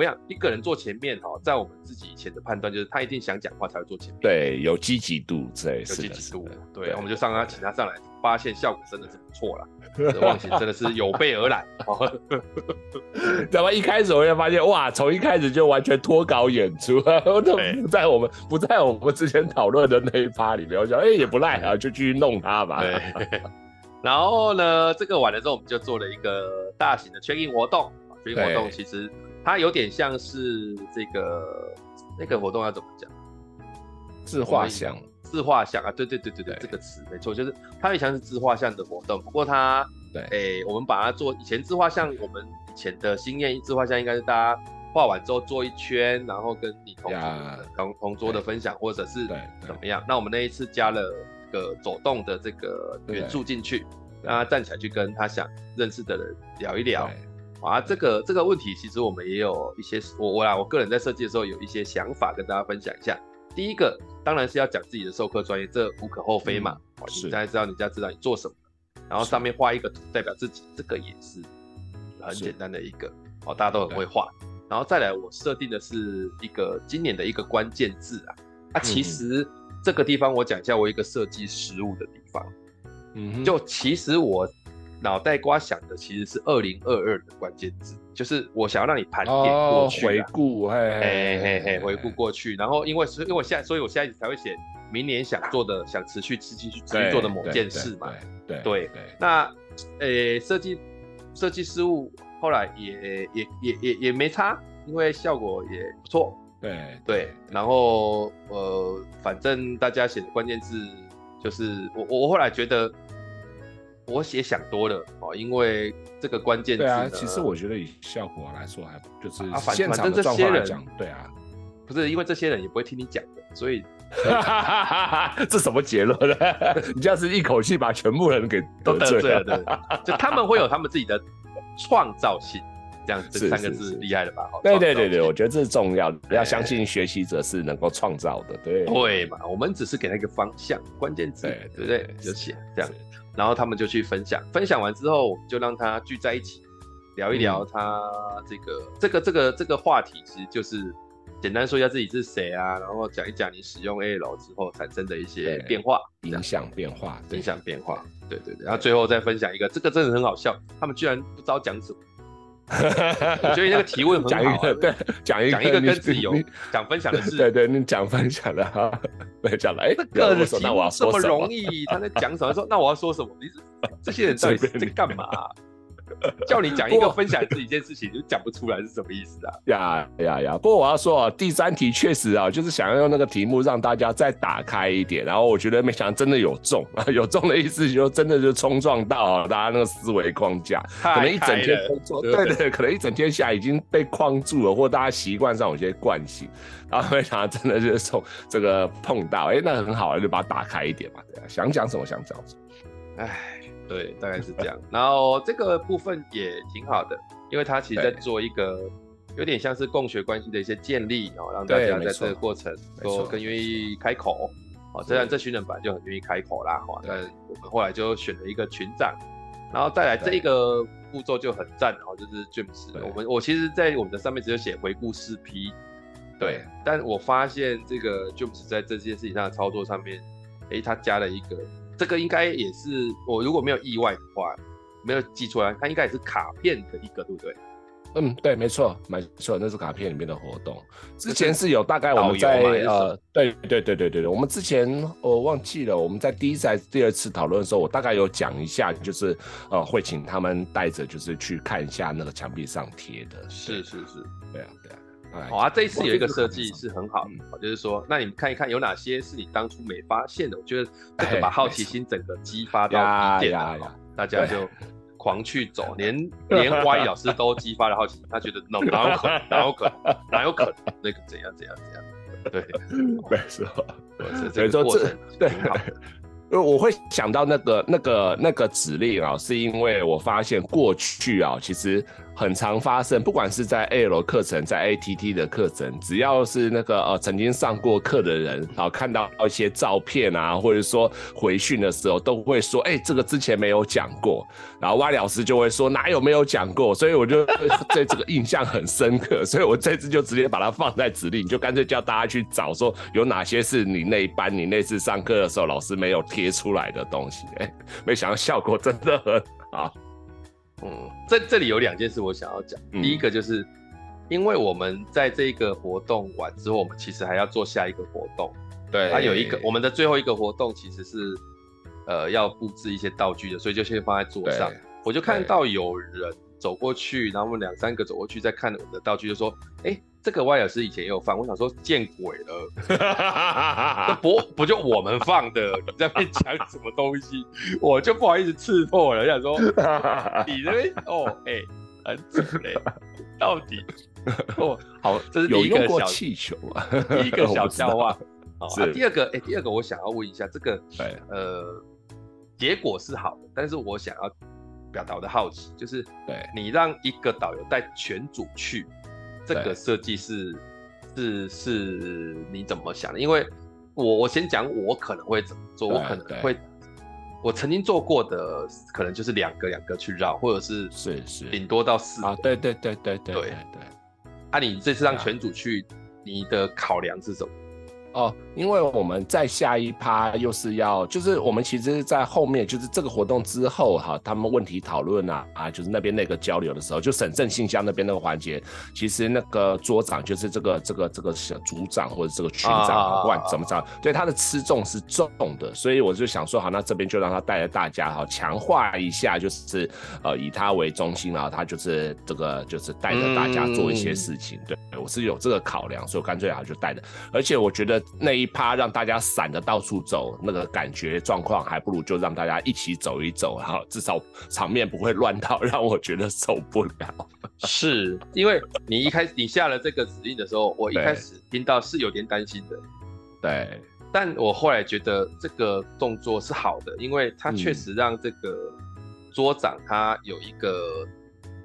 A: 我想一个人坐前面哈，在我们自己以前的判断就是他一定想讲话才会坐前面。
B: 对，有积极度，对，有
A: 积极度。对，我们就上他，请他上来，发现效果真的是不错了。忘形真的是有备而来。
B: 怎么一开始我就发现哇，从一开始就完全脱稿演出，都不在我们不在我们之前讨论的那一趴里面。我想哎、欸、也不赖啊，就继续弄他吧。
A: 对。然后呢，这个完了之后，我们就做了一个大型的 check in 活动。活动其实它有点像是这个那个活动要怎么讲？
B: 自画像。
A: 自画像啊，对对对对对，对这个词没错，就是它有点像是自画像的活动。不过它，对，哎、欸，我们把它做以前自画像，我们以前的经验，自画像应该是大家画完之后做一圈，然后跟你同同同桌的分享，或者是怎么样。那我们那一次加了个走动的这个元素进去，让他站起来去跟他想认识的人聊一聊。啊，这个这个问题其实我们也有一些，我我啦，我个人在设计的时候有一些想法跟大家分享一下。第一个当然是要讲自己的授课专业，这无可厚非嘛。你大家知道你家知道你做什么，然后上面画一个图代表自己，这个也是很简单的一个哦，大家都很会画。然后再来，我设定的是一个今年的一个关键字啊。啊，其实这个地方我讲一下我一个设计失误的地方。嗯，就其实我脑袋瓜想的其实是二零二二的关键字。就是我想要让你盘点过去，
B: 回顾，嘿
A: 嘿嘿，回顾过去。然后因为是因为我现在，所以我现在才会写明年想做的、想持续、持续去持续做的某件事嘛。
B: 对
A: 对。那呃，设计设计失误，后来也也也也也没差，因为效果也不错。
B: 对
A: 对。然后呃，反正大家写的关键字，就是我我后来觉得。我写想多了哦，因为这个关键字。对
B: 啊，其实我觉得以效果来说，还就是现场的状况来讲，对啊，
A: 不是因为这些人也不会听你讲的，所以
B: 这什么结论呢？你这样是一口气把全部人给
A: 都得罪了，对，就他们会有他们自己的创造性，这样这三个字厉害了吧？
B: 对对对对，我觉得这是重要的，要相信学习者是能够创造的，对
A: 对嘛？我们只是给他一个方向，关键字，对不对？就写这样。然后他们就去分享，分享完之后，我们就让他聚在一起聊一聊他这个、嗯、这个这个这个话题，其实就是简单说一下自己是谁啊，然后讲一讲你使用 AL 之后产生的一些变化、
B: 影响变化、
A: 影响变化，对对对。然后最后再分享一个，这个真的很好笑，他们居然不知道讲什么。我觉得那个提问很好，讲一个对，讲一个讲一个跟自己有讲分享的事，
B: 对对，你讲分享的哈，对讲了，哎，这个题目
A: 这么容易，他在讲什么？说那我要说什么？你是这些人到底在干嘛？叫你讲一个分享自己一件事情，就讲不出来是什么意思啊？
B: 呀呀呀！不过我要说啊，第三题确实啊，就是想要用那个题目让大家再打开一点。然后我觉得没想到真的有中啊，有中的意思就真的就冲撞到啊大家那个思维框架，可能一整天工作，对对，对，可能一整天 下来已经被框住了，或大家习惯上有些惯性，然后没想到真的就是从这个碰到，哎、欸，那很好，就把它打开一点嘛，对啊，想讲什么想讲什么，
A: 哎。对，大概是这样。然后这个部分也挺好的，因为他其实在做一个有点像是共学关系的一些建立哦，让大家在这个过程都更愿意开口。哦，虽然这群人本来就很愿意开口啦，哈，但我们后来就选了一个群长，然后再来这一个步骤就很赞哦，就是 James，我们我其实，在我们的上面只有写回顾四 P，对，但我发现这个 James 在这件事情上的操作上面，诶，他加了一个。这个应该也是我如果没有意外的话，没有记错来，它应该也是卡片的一个，对不对？
B: 嗯，对，没错，没错，那是卡片里面的活动。之前是有大概我们在呃，对对对对对对，我们之前我忘记了，我们在第一次还是、第二次讨论的时候，我大概有讲一下，就是呃，会请他们带着，就是去看一下那个墙壁上贴的。
A: 是是是，
B: 对啊对啊。
A: 好啊，这一次有一个设计是很好的，嗯、就是说，那你们看一看有哪些是你当初没发现的？我觉得这个把好奇心整个激发到极点了，大家就狂去走，连连歪老师都激发了好奇心，他觉得 哪哪有可能，哪有可能，哪有可能，那个怎样怎样怎样？对，
B: 没错，所以说这对。因为我会想到那个、那个、那个指令啊，是因为我发现过去啊，其实很常发生，不管是在 AL 课程，在 ATT 的课程，只要是那个呃曾经上过课的人，然后看到一些照片啊，或者说回讯的时候，都会说，哎、欸，这个之前没有讲过，然后 Y 老师就会说哪有没有讲过，所以我就 对这个印象很深刻，所以我这次就直接把它放在指令，就干脆叫大家去找，说有哪些是你那一班你那次上课的时候老师没有贴出来的东西，哎、欸，没想到效果真的很好。
A: 嗯，这这里有两件事我想要讲。嗯、第一个就是，因为我们在这个活动完之后，我们其实还要做下一个活动。
B: 对，
A: 它有一个我们的最后一个活动其实是，呃，要布置一些道具的，所以就先放在桌上。我就看到有人走过去，然后我们两三个走过去，再看我们的道具，就说：“哎、欸。”这个 Y 老师以前也有放，我想说见鬼了，不不就我们放的，你在那边讲什么东西，我就不好意思刺破了，我想说 你这边哦，哎、欸，很准嘞，到底 哦好，这是第一个小气球啊，第一个小笑话。好、啊，第二个哎、欸，第二个我想要问一下，这个呃结果是好的，但是我想要表达我的好奇，就是对你让一个导游带全组去。这个设计是是是，你怎么想的？因为我我先讲我可能会怎么做，我可能会我曾经做过的可能就是两个两个去绕，或者是是是顶多到四个
B: 啊，对对对对对对对。
A: 啊，你这次让全组去，你的考量是什么？
B: 哦，因为我们在下一趴又是要，就是我们其实，在后面就是这个活动之后哈，他们问题讨论啊啊，就是那边那个交流的时候，就审慎信箱那边那个环节，其实那个桌长就是这个这个这个小组长或者这个群长，不管怎么着，对他的吃重是重的，所以我就想说，好，那这边就让他带着大家哈，强化一下，就是呃以他为中心啊，他就是这个就是带着大家做一些事情，对，我是有这个考量，所以我干脆啊就带着，而且我觉得。那一趴让大家散的到处走，那个感觉状况，还不如就让大家一起走一走，哈至少场面不会乱到让我觉得受不了。
A: 是因为你一开始你下了这个指令的时候，我一开始听到是有点担心的，
B: 对，
A: 但我后来觉得这个动作是好的，因为它确实让这个桌长他有一个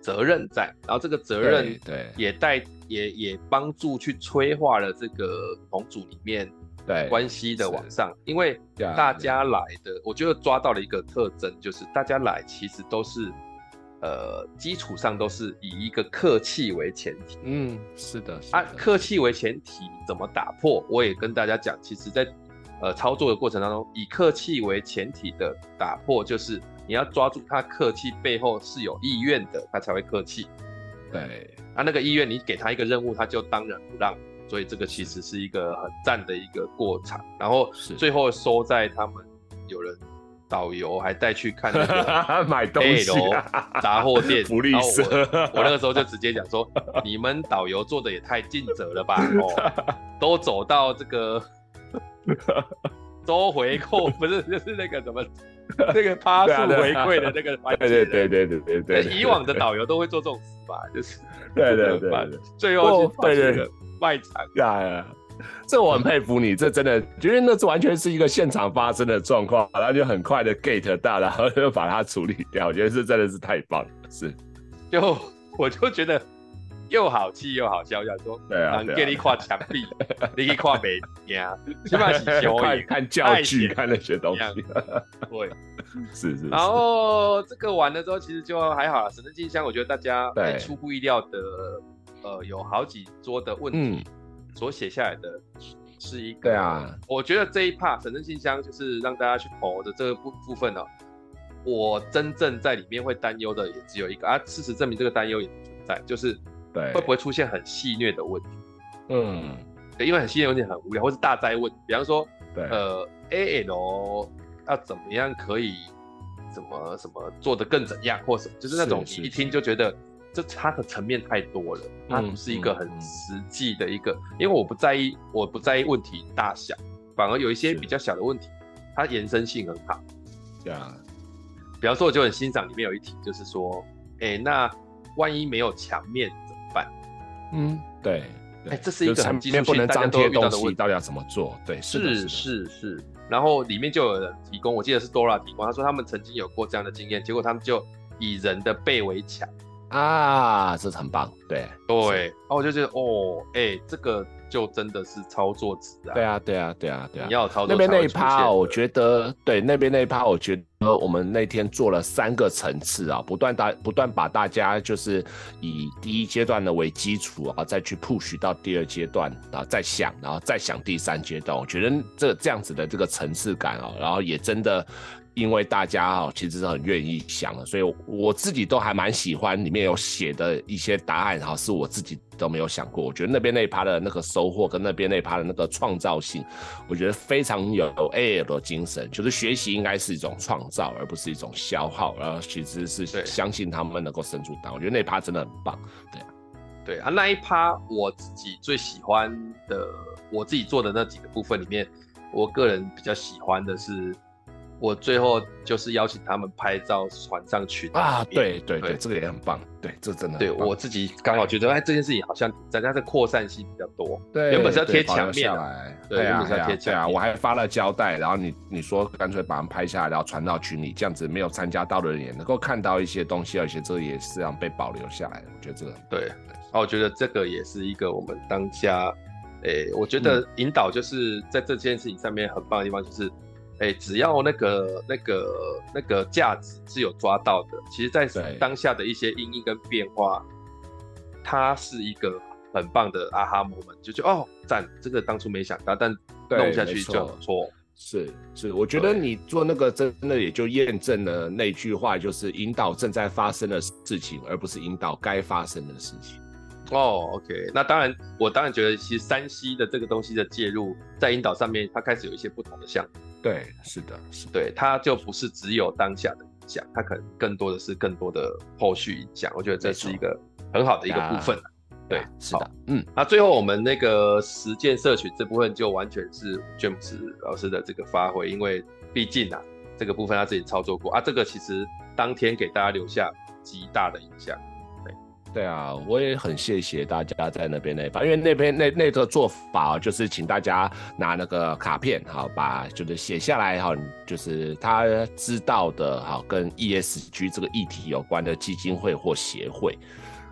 A: 责任在，然后这个责任对也带。也也帮助去催化了这个同组里面对关系的往上，因为大家来的，我觉得抓到了一个特征，就是大家来其实都是呃基础上都是以一个客气为前提，
B: 嗯，是的，
A: 啊，客气为前提怎么打破？我也跟大家讲，其实在呃操作的过程当中，以客气为前提的打破，就是你要抓住他客气背后是有意愿的，他才会客气，
B: 对。
A: 他、啊、那个意愿，你给他一个任务，他就当仁不让，所以这个其实是一个很赞的一个过场。然后最后收在他们有人导游还带去看那个
B: 买东西
A: 杂货店，
B: 福利社。
A: 我我那个时候就直接讲说，你们导游做的也太尽责了吧？哦，都走到这个周回扣，不是 就是那个什么？那个趴数回馈的那个环节，
B: 对对对对对对对。
A: 以往的导游都会做这种事吧，就是
B: 对对对，
A: 最后去对对
B: 卖场。这我很佩服你，这真的，因为那是完全是一个现场发生的状况，然后就很快的 get 到，然后就把它处理掉。我觉得这真的是太棒了，是。
A: 就 我就觉得。又好气又好笑，想说，对啊，给你跨墙壁，你去跨北呀，起码是小
B: 看看教具，看那些东西，
A: 对，
B: 是是。
A: 然后这个完了之后，其实就还好了。神圣信箱，我觉得大家出乎意料的，呃，有好几桌的问题，所写下来的是一个，
B: 对啊，
A: 我觉得这一 part 神圣信箱就是让大家去投的这个部部分呢，我真正在里面会担忧的也只有一个啊，事实证明这个担忧也不存在，就是。对，会不会出现很戏谑的问题？嗯，对，因为很戏谑问题很无聊，或是大灾问。比方说，对，呃，AL 要怎么样可以怎么什么做的更怎样，或什么，就是那种你一听就觉得这它的层面太多了，它不是一个很实际的一个。因为我不在意，我不在意问题大小，反而有一些比较小的问题，它延伸性很好。对啊，比方说，我就很欣赏里面有一题，就是说，哎，那万一没有墙面？
B: 嗯，对，
A: 哎，这是一个很技术
B: 性，不能张贴东西，到底要怎么做？对，是
A: 是是是。然后里面就有人提供，我记得是 Dora 提供，他说他们曾经有过这样的经验，结果他们就以人的背为墙，
B: 啊，这是很棒，对
A: 对，然后我就觉得哦，哎、欸，这个就真的是操作值啊，
B: 对啊，对啊，对啊，对啊，
A: 你要操作
B: 那边那一趴，我觉得对那边那一趴，我觉得我们那天做了三个层次啊，不断大不断把大家就是以第一阶段的为基础啊，再去 push 到第二阶段啊，再想，然后再想第三阶段，我觉得这这样子的这个层次感啊，然后也真的。因为大家哈，其实是很愿意想的，所以我自己都还蛮喜欢里面有写的一些答案，哈，是我自己都没有想过。我觉得那边那一趴的那个收获，跟那边那一趴的那个创造性，我觉得非常有 AL 的精神，就是学习应该是一种创造，而不是一种消耗。然后其实是相信他们能够生出答案。我觉得那一趴真的很棒，对啊，
A: 对啊，那一趴我自己最喜欢的，我自己做的那几个部分里面，我个人比较喜欢的是。我最后就是邀请他们拍照传上去
B: 啊，对对对，这个也很棒，对，这真的
A: 对我自己刚好觉得，哎，这件事情好像咱家的扩散性比较多，对，原本是要贴墙面来，
B: 对，原本是要贴墙啊，我还发了胶带，然后你你说干脆把它们拍下来，然后传到群里，这样子没有参加到的人也能够看到一些东西，而且这也是让被保留下来的，我觉得这个
A: 对，然后我觉得这个也是一个我们当家，哎，我觉得引导就是在这件事情上面很棒的地方就是。哎、欸，只要那个、那个、那个价值是有抓到的，其实，在当下的一些阴影跟变化，它是一个很棒的啊哈 moment，就觉得哦，赞，这个当初没想到，但弄下去就很错。
B: 是是，我觉得你做那个真的也就验证了那句话，就是引导正在发生的事情，而不是引导该发生的事情。
A: 哦，OK，那当然，我当然觉得，其实山西的这个东西的介入，在引导上面，它开始有一些不同的项目。
B: 对，是的，是的，
A: 对，它就不是只有当下的影响，它可能更多的是更多的后续影响。我觉得这是一个很好的一个部分。对，是的，嗯，那最后我们那个实践社群这部分就完全是詹姆斯老师的这个发挥，因为毕竟啊，这个部分他自己操作过啊，这个其实当天给大家留下极大的影响。
B: 对啊，我也很谢谢大家在那边那方，因为那边那那个做法就是请大家拿那个卡片，好，把就是写下来，哈，就是他知道的，哈，跟 ESG 这个议题有关的基金会或协会，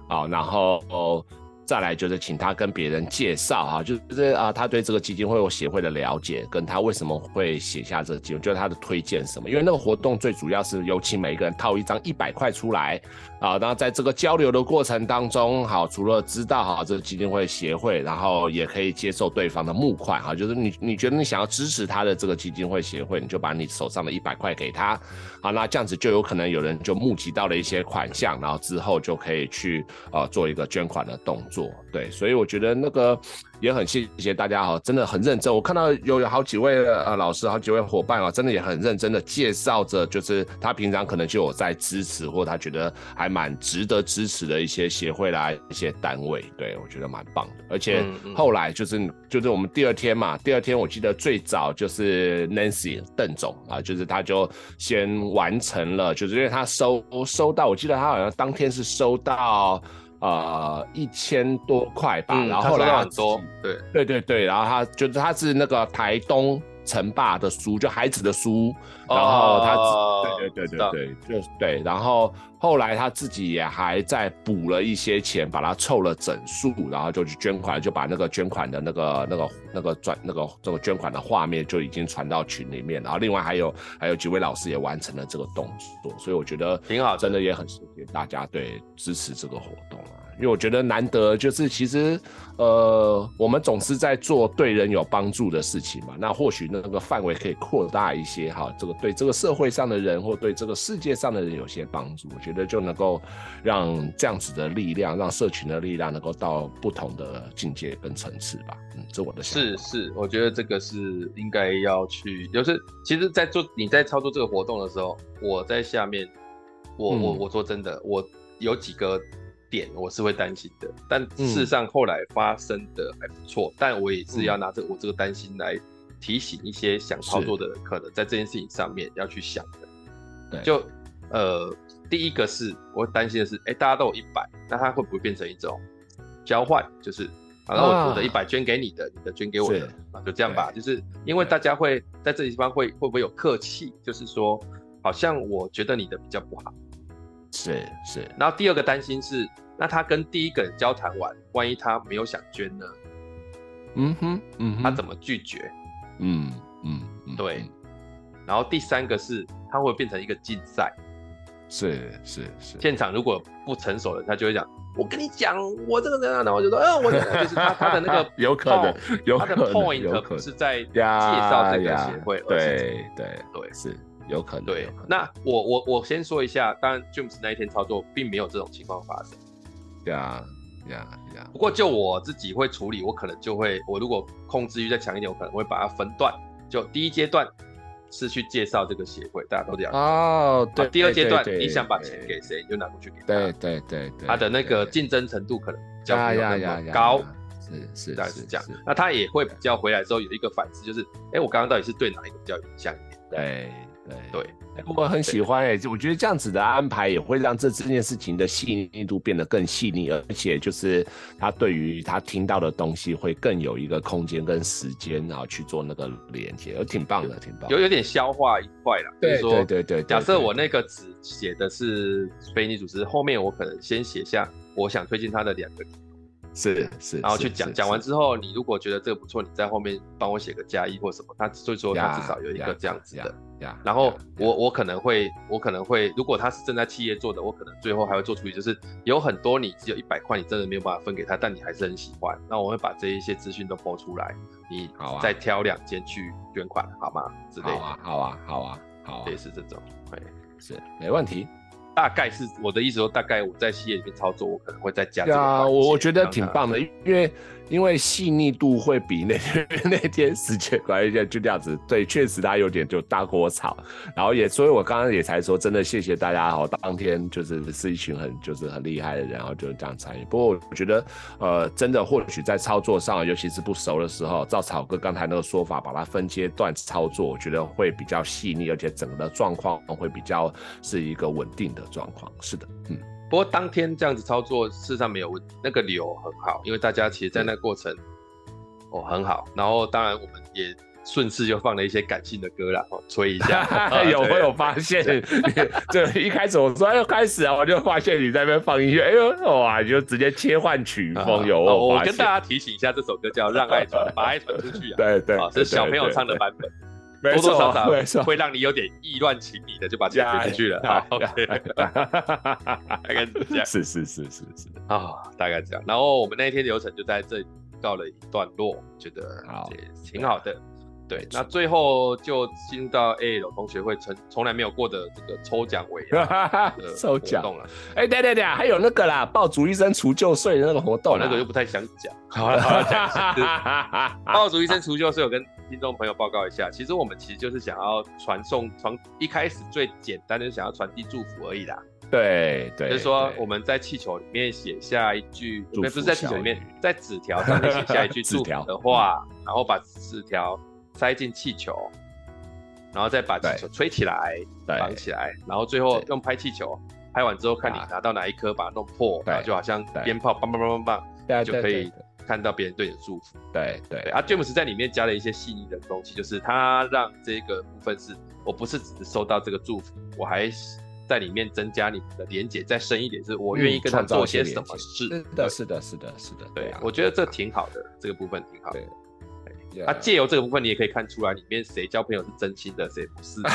B: 好，然后。再来就是请他跟别人介绍哈，就是啊，他对这个基金会或协会的了解，跟他为什么会写下这个基金，就是他的推荐什么。因为那个活动最主要是有请每一个人套一张一百块出来啊，然后在这个交流的过程当中，好，除了知道哈这个基金会协会，然后也可以接受对方的募款哈，就是你你觉得你想要支持他的这个基金会协会，你就把你手上的一百块给他，好，那这样子就有可能有人就募集到了一些款项，然后之后就可以去呃做一个捐款的动作。做对，所以我觉得那个也很谢谢大家哈，真的很认真。我看到有有好几位呃老师，好几位伙伴啊，真的也很认真的介绍着，就是他平常可能就有在支持，或他觉得还蛮值得支持的一些协会啦、一些单位。对，我觉得蛮棒的。而且后来就是就是我们第二天嘛，第二天我记得最早就是 Nancy 邓总啊，就是他就先完成了，就是因为他收收到，我记得他好像当天是收到。呃，一千多块吧，嗯、然后后来
A: 很多，对。
B: 对对对，然后他就是他是那个台东成霸的书，就孩子的书，然后他，哦、对对对对对，就对，然后后来他自己也还在补了一些钱，把它凑了整数，然后就去捐款，就把那个捐款的那个那个那个转那个这个捐款的画面就已经传到群里面，然后另外还有还有几位老师也完成了这个动作，所以我觉得挺好，真的也很谢谢大家对支持这个活动。因为我觉得难得，就是其实，呃，我们总是在做对人有帮助的事情嘛。那或许那个范围可以扩大一些，哈，这个对这个社会上的人或对这个世界上的人有些帮助，我觉得就能够让这样子的力量，让社群的力量能够到不同的境界跟层次吧。嗯，这我的。
A: 是是，我觉得这个是应该要去，就是其实，在做你在操作这个活动的时候，我在下面，我、嗯、我我说真的，我有几个。点我是会担心的，但事实上后来发生的还不错，嗯、但我也是要拿这我这个担心来提醒一些想操作的人，可能在这件事情上面要去想的。对，就呃，第一个是我担心的是，哎、欸，大家都有一百，那它会不会变成一种交换？就是，然后我的一百捐给你的，啊、你的捐给我的，啊，就这样吧。就是因为大家会在这地方会会不会有客气？就是说，好像我觉得你的比较不好。
B: 是是。
A: 然后第二个担心是，那他跟第一个人交谈完，万一他没有想捐呢？
B: 嗯哼，嗯哼，
A: 他怎么拒绝？
B: 嗯嗯，嗯，
A: 对。然后第三个是，他会变成一个竞赛。
B: 是是是。
A: 现场如果不成熟的，他就会讲。我跟你讲，我这个人啊，然后就说，嗯、呃，我就是他他的那个
B: 有可能，有可能，
A: 他的 point 不是在介绍这个协会，
B: 对
A: 对
B: 对，是有可能。
A: 对，那我我我先说一下，当然 James 那一天操作并没有这种情况发生。
B: 呀呀呀！
A: 不过就我自己会处理，我可能就会，我如果控制欲再强一点，我可能会把它分段，就第一阶段。是去介绍这个协会，大家都这样
B: 哦。对，
A: 第二阶段你想把钱给谁，你就拿过去给他。
B: 对对对对，
A: 他的那个竞争程度可能比较没有那么高，
B: 是是，
A: 大概是这样。那他也会比较回来之后有一个反思，就是，哎，我刚刚到底是对哪一个比较有影响一点？
B: 对对
A: 对。
B: 我很喜欢哎，就我觉得这样子的安排也会让这这件事情的细腻度变得更细腻，而且就是他对于他听到的东西会更有一个空间跟时间，然后去做那个连接，而挺棒的，挺棒。
A: 有有点消化一块了，
B: 对对对对。
A: 假设我那个纸写的是非你组织，后面我可能先写下我想推荐他的两个。
B: 是是，
A: 然后去讲讲完之后，你如果觉得这个不错，你在后面帮我写个加一或什么，他所以说他至少有一个这样子的。然后我我可能会我可能会，如果他是正在企业做的，我可能最后还会做出一就是有很多你只有一百块，你真的没有办法分给他，但你还是很喜欢，那我会把这一些资讯都播出来，你再挑两间去捐款，好吗？之类的。
B: 好啊好啊好啊好，
A: 类似这种，对，
B: 是没问题。
A: 大概是我的意思说，大概我在企业里面操作，我可能会再加。
B: 对啊，我我觉得挺棒的，因为因为细腻度会比那天那天时间关系就这样子。对，确实他有点就大锅炒，然后也，所以我刚刚也才说，真的谢谢大家哈，当天就是是一群很就是很厉害的人，然后就这样参与。不过我觉得，呃，真的或许在操作上，尤其是不熟的时候，照草哥刚才那个说法，把它分阶段操作，我觉得会比较细腻，而且整个的状况会比较是一个稳定的。状况是的，嗯，
A: 不过当天这样子操作，事实上没有问题，那个流很好，因为大家其实，在那个过程，哦，很好。然后当然我们也顺势就放了一些感性的歌啦，哦，吹一下。
B: 有没有发现？对，一开始我说要开始啊，我就发现你在那边放音乐，哎呦，哇，你就直接切换曲风，有我
A: 跟大家提醒一下，这首歌叫《让爱传》，把爱传出去啊。
B: 对对，
A: 是小朋友唱的版本。多多少少会让你有点意乱情迷的，就把钱给出去了。好，OK，大概是这样。
B: 是是是是是
A: 啊，大概这样。然后我们那一天流程就在这里告了一段落，觉得也挺好的。对，那最后就进入到 AL 同学会从从来没有过的这个抽奖尾
B: 抽奖了。哎，对对对，还有那个啦，爆竹医生除旧岁的那个活动，
A: 那个就不太想讲。好了好了，讲 爆竹医生除旧岁，我跟听众朋友报告一下，其实我们其实就是想要传送传一开始最简单的想要传递祝福而已啦。
B: 对对，
A: 就是说我们在气球里面写下一句，不是在气球里面，在纸条上面写下一句 祝福的话，然后把纸条。塞进气球，然后再把气球吹起来，绑起来，然后最后用拍气球，拍完之后看你拿到哪一颗，把它弄破，然后就好像鞭炮，砰砰砰砰砰，就可以看到别人对你的祝福。
B: 对对，
A: 啊，James 在里面加了一些细腻的东西，就是他让这个部分是我不是只是收到这个祝福，我还在里面增加你们的连结再深一点，是我愿意跟他做些什么事。
B: 是的，是的，是的，是的，
A: 对啊，我觉得这挺好的，这个部分挺好的。啊，借由这个部分，你也可以看出来里面谁交朋友是真心的，谁不是。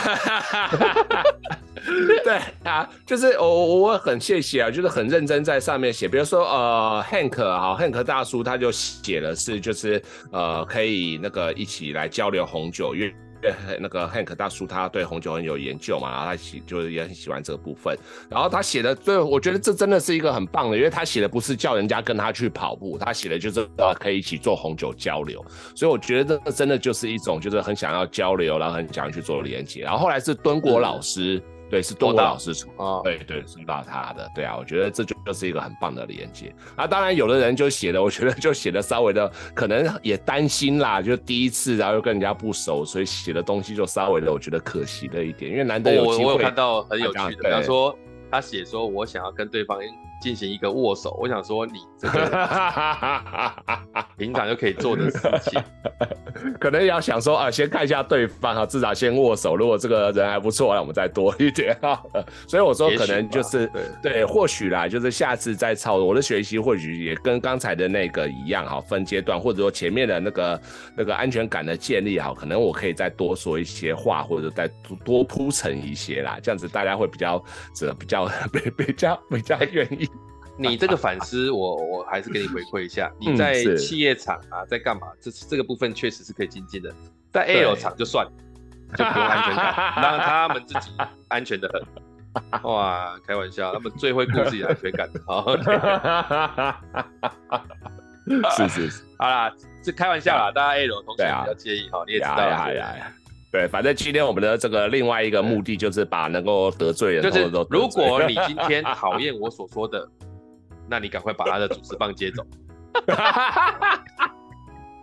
B: 对啊，就是我我很谢谢啊，就是很认真在上面写，比如说呃，Hank 啊，Hank 大叔他就写了是就是呃，可以那个一起来交流红酒，因为。对，那个 Hank 大叔他对红酒很有研究嘛，然后他喜就是也很喜欢这个部分。然后他写的，对，我觉得这真的是一个很棒的，因为他写的不是叫人家跟他去跑步，他写的就是呃可以一起做红酒交流。所以我觉得这真的就是一种就是很想要交流，然后很想要去做连接。然后后来是敦国老师。嗯对，是多老师出，哦、对对，收到他的，对啊，我觉得这就就是一个很棒的连接。啊，当然有的人就写的，我觉得就写的稍微的，可能也担心啦，就第一次，然后又跟人家不熟，所以写的东西就稍微的，我觉得可惜了一点，因为难得有机会。
A: 我我有看到很有趣的，比方说他写说我想要跟对方进行一个握手，我想说你这个 平常就可以做的事情，
B: 可能要想说啊，先看一下对方啊，至少先握手。如果这个人还不错，那我们再多一点啊。所以我说可能就是对对，或许啦，就是下次再操作我的学习，或许也跟刚才的那个一样哈，分阶段，或者说前面的那个那个安全感的建立哈，可能我可以再多说一些话，或者再多铺陈一些啦，这样子大家会比较这比较 比比较比较愿意。
A: 你这个反思我，我我还是给你回馈一下。你在企业厂啊，在干嘛？这这个部分确实是可以精进的。在 L 厂就算，就不用安全感，让他们自己安全的很。哇，开玩笑，他们最会顾自己的安全感的。好，
B: 是是是，
A: 好啦，是开玩笑啦，大家 L 同学比较介意哈，你也知道。呀！
B: 对，反正今天我们的这个另外一个目的就是把能够得罪人，
A: 就是如果你今天讨厌我所说的。那你赶快把他的主持棒接走。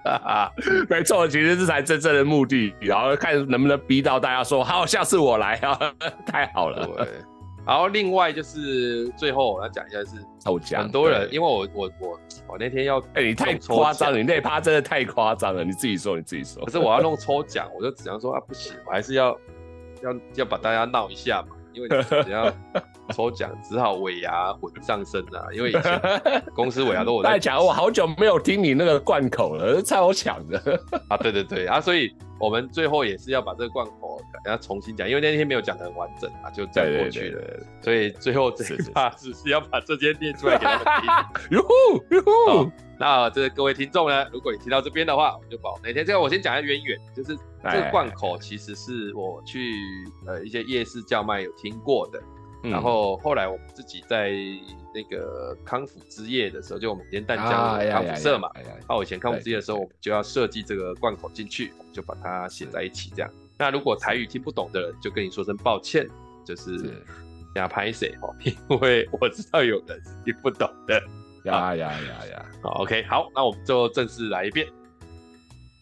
B: 啊没错，其实这才真正的目的，然后看能不能逼到大家说好，下次我来啊，太好了。
A: 对，然后另外就是最后我要讲一下是
B: 抽奖，
A: 很多人因为我我我我那天要
B: 哎、欸，你太夸张，你那趴真的太夸张了，你自己说你自己说。
A: 可是我要弄抽奖，我就只能说啊不行，我还是要要要把大家闹一下嘛。因为你只要抽奖，只好尾牙混上身啊！因为以前 公司尾牙都我在
B: 讲，我好久没有听你那个贯口了，超强的
A: 啊！对对对啊，所以我们最后也是要把这个贯口要重新讲，因为那天没有讲的很完整啊，就这样过去了。所以最后这一趴只是要把这些念出来给他们 听。哟呼哟呼！那这个各位听众呢，如果你听到这边的话，我就保哪天这个我先讲一下渊源，就是这个贯口其实是我去呃一些夜市叫卖有听过的，嗯、然后后来我们自己在那个康复之夜的时候，就我们连淡江康复社嘛，那我以前康复之夜的时候，我们就要设计这个贯口进去，我们就把它写在一起这样。那如果台语听不懂的人，就跟你说声抱歉，就是要拍谁哦，因为我知道有人是听不懂的。
B: 呀呀呀呀！
A: 好，OK，好，那我们就正式来一遍。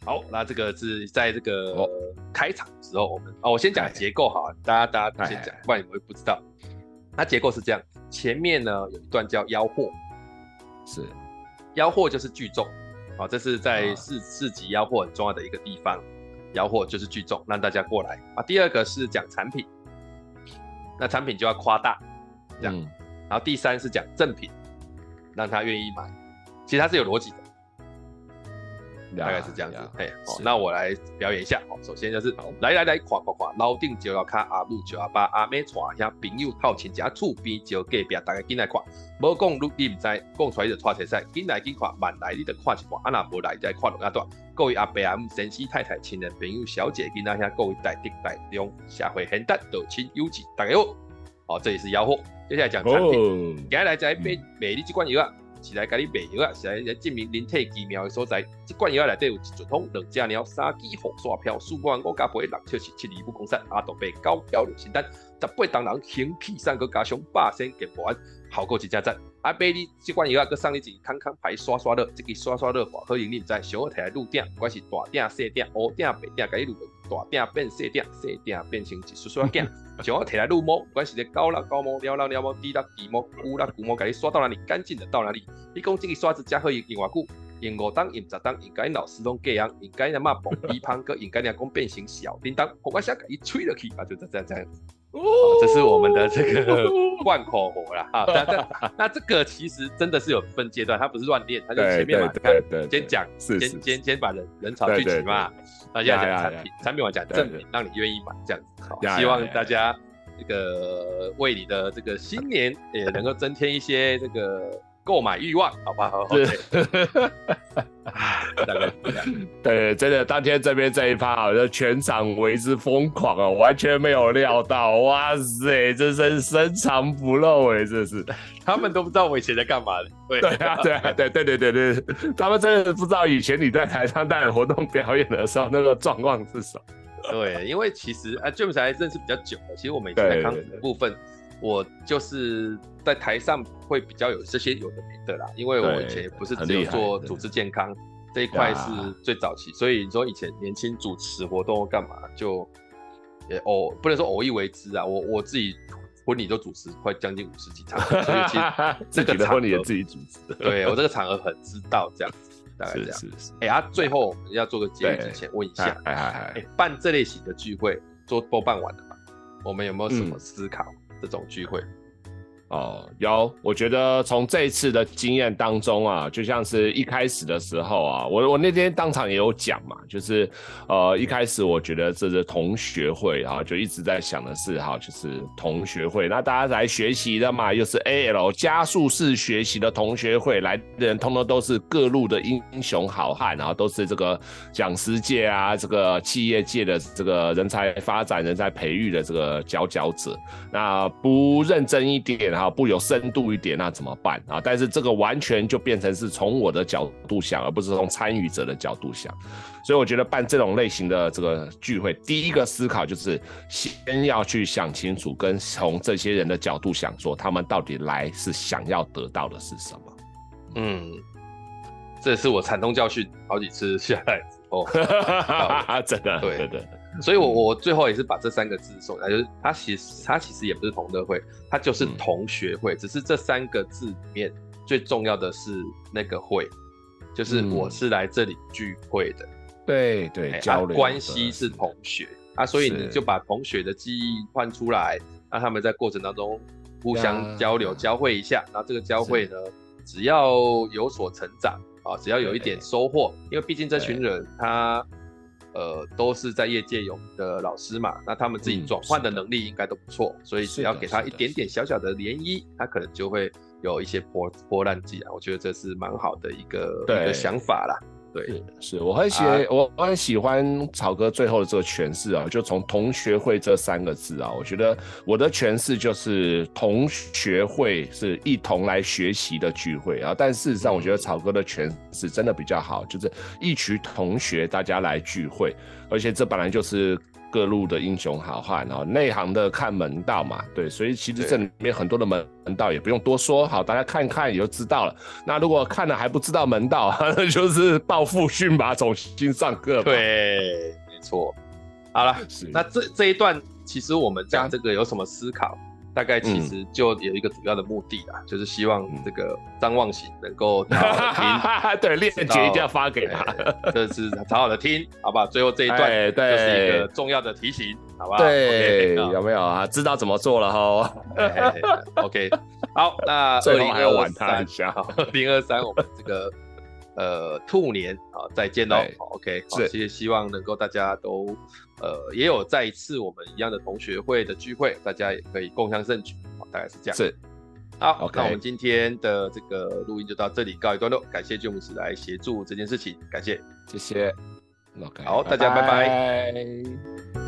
A: 好，那这个是在这个开场的时候，我们哦，我先讲结构好，大家大家先讲，不然你们会不知道。那结构是这样，前面呢有一段叫吆喝，
B: 是
A: 吆喝就是聚众，啊，这是在市市集吆喝很重要的一个地方，吆喝就是聚众，让大家过来啊。第二个是讲产品，那产品就要夸大，这样，然后第三是讲赠品。让他愿意买，其实它是有逻辑的，大概是这样子。嘿，好，那我来表演一下。好，首先就是来来来，夸夸夸，楼顶就要卡阿母就要把阿妹带下，朋友套亲家厝边就隔壁，大家进来看。无讲你你唔知，讲出来就拖车赛，进来进看，慢来你就看一看，啊那无来再看落一段。各位阿伯阿姆、先生太太、亲人朋友、小姐，进来下各位大弟大中，社会贤达、道亲友吉，大家好。好，这里是吆喝。接下来讲产品，接下来在卖卖你这款药啊，是来甲你卖药啊，是来证明人体奇妙的所在。这罐药内底有一樽通两只鸟，三支红刷票，四罐五加八六七七七二五公三，阿斗贝高标六清单，十八当人行气三个加上百仙给完，好过几家站。阿贝你这罐药啊，搁送你一支康康牌刷刷乐，这个刷刷乐好用，你唔知，小我提来录顶，不管是大顶、细顶、乌顶、白顶，给你录。大鼎变细鼎，细鼎变成一刷刷镜。像我摕来撸毛，不管是咧高啦高毛、撩啦撩毛、低啦低毛、古啦古毛，甲你刷到哪里干净的到哪里。你讲这个刷子加好用用偌久，用五档、用十档，应该老师拢这样，应该那么蹦鼻胖哥，应该那讲变形小叮当，我想甲伊吹了去啊，就这样这样子。哦，这是我们的这个 贯口活啦。啊，那这那这个其实真的是有分阶段，它不是乱练，它就前面嘛，你看，先讲，先先先把人人潮聚集嘛。那现在讲产品，产品完讲正品，让你愿意买这样子。好，希望大家这个为你的这个新年也能够增添一些这个购买欲望，好不好？是。大概
B: 对，真的，当天这边这一趴好像全场为之疯狂啊，完全没有料到，哇塞，这是深藏不露哎，这是，
A: 他们都不知道我以前在干嘛的。对
B: 对啊，对啊，对对对对对，他们真的不知道以前你在台上带活动表演的时候那个状况是什么。
A: 对，因为其实啊，James 还认识比较久了，其实我们以前在康复的部分。我就是在台上会比较有这些有的没的啦，因为我以前也不是只有做组织健康这一块是最早期，所以你说以前年轻主持活动干嘛就也偶不能说偶一为之啊，我我自己婚礼都主持快将近五十几场，所以其实
B: 这个婚礼也自己主持。
A: 对，我这个场合很知道这样子，大概这样。是是是。哎、欸、啊，最后我们要做个结语之前，问一下，哎哎哎，办这类型的聚会做都办完了吗？我们有没有什么思考这种聚会？
B: 哦，有，我觉得从这一次的经验当中啊，就像是一开始的时候啊，我我那天当场也有讲嘛，就是呃一开始我觉得这是同学会啊，就一直在想的是哈，就是同学会，那大家来学习的嘛，又是 AL 加速式学习的同学会，来的人通通都是各路的英雄好汉，然后都是这个讲师界啊，这个企业界的这个人才发展、人才培育的这个佼佼者，那不认真一点啊。啊，不有深度一点，那怎么办啊？但是这个完全就变成是从我的角度想，而不是从参与者的角度想。所以我觉得办这种类型的这个聚会，第一个思考就是先要去想清楚，跟从这些人的角度想说，他们到底来是想要得到的是什么？
A: 嗯，这是我惨痛教训，好几次下来之后，
B: 真的，
A: 对
B: 对对。
A: 所以我，我我最后也是把这三个字送来，就是它其实它其实也不是同乐会，它就是同学会，嗯、只是这三个字里面最重要的是那个会，就是我是来这里聚会的，
B: 嗯、对对，交流、
A: 啊、关系是同学啊，所以你就把同学的记忆换出来，让他们在过程当中互相交流、交汇一下，然后这个交汇呢，只要有所成长啊，只要有一点收获，因为毕竟这群人他。呃，都是在业界有的老师嘛，那他们自己转换的能力应该都不错，嗯，所以只要给他一点点小小的涟漪，他可能就会有一些波波浪迹啊。我觉得这是蛮好的一个一个想法啦。对，
B: 是，是我很喜我我很喜欢草哥最后的这个诠释啊，就从同学会这三个字啊，我觉得我的诠释就是同学会是一同来学习的聚会啊，但事实上我觉得草哥的诠释真的比较好，就是一群同学大家来聚会，而且这本来就是。各路的英雄好汉啊，内行的看门道嘛，对，所以其实这里面很多的门门道也不用多说，好，大家看看也就知道了。那如果看了还不知道门道，那就是报复训吧，重新上课。
A: 对，没错。好了，那这这一段其实我们讲这个有什么思考？大概其实就有一个主要的目的啦，嗯、就是希望这个张望喜能够
B: 对，链接一定要发给他，
A: 这是好好的听，好不好？最后这一段就是一个重要的提醒，好不好？
B: 对，okay, 有没有啊？知道怎么做了哈
A: ？OK，好，那
B: 最后还要玩他一下，
A: 二零二三我们这个。呃，兔年啊，再见喽。OK，好，谢谢，希望能够大家都呃也有再一次我们一样的同学会的聚会，大家也可以共享盛举，大概是这样。
B: 是，
A: 好.那我们今天的这个录音就到这里告一段落，感谢 James 来协助这件事情，感谢，
B: 谢谢。
A: OK，好，大家。拜拜。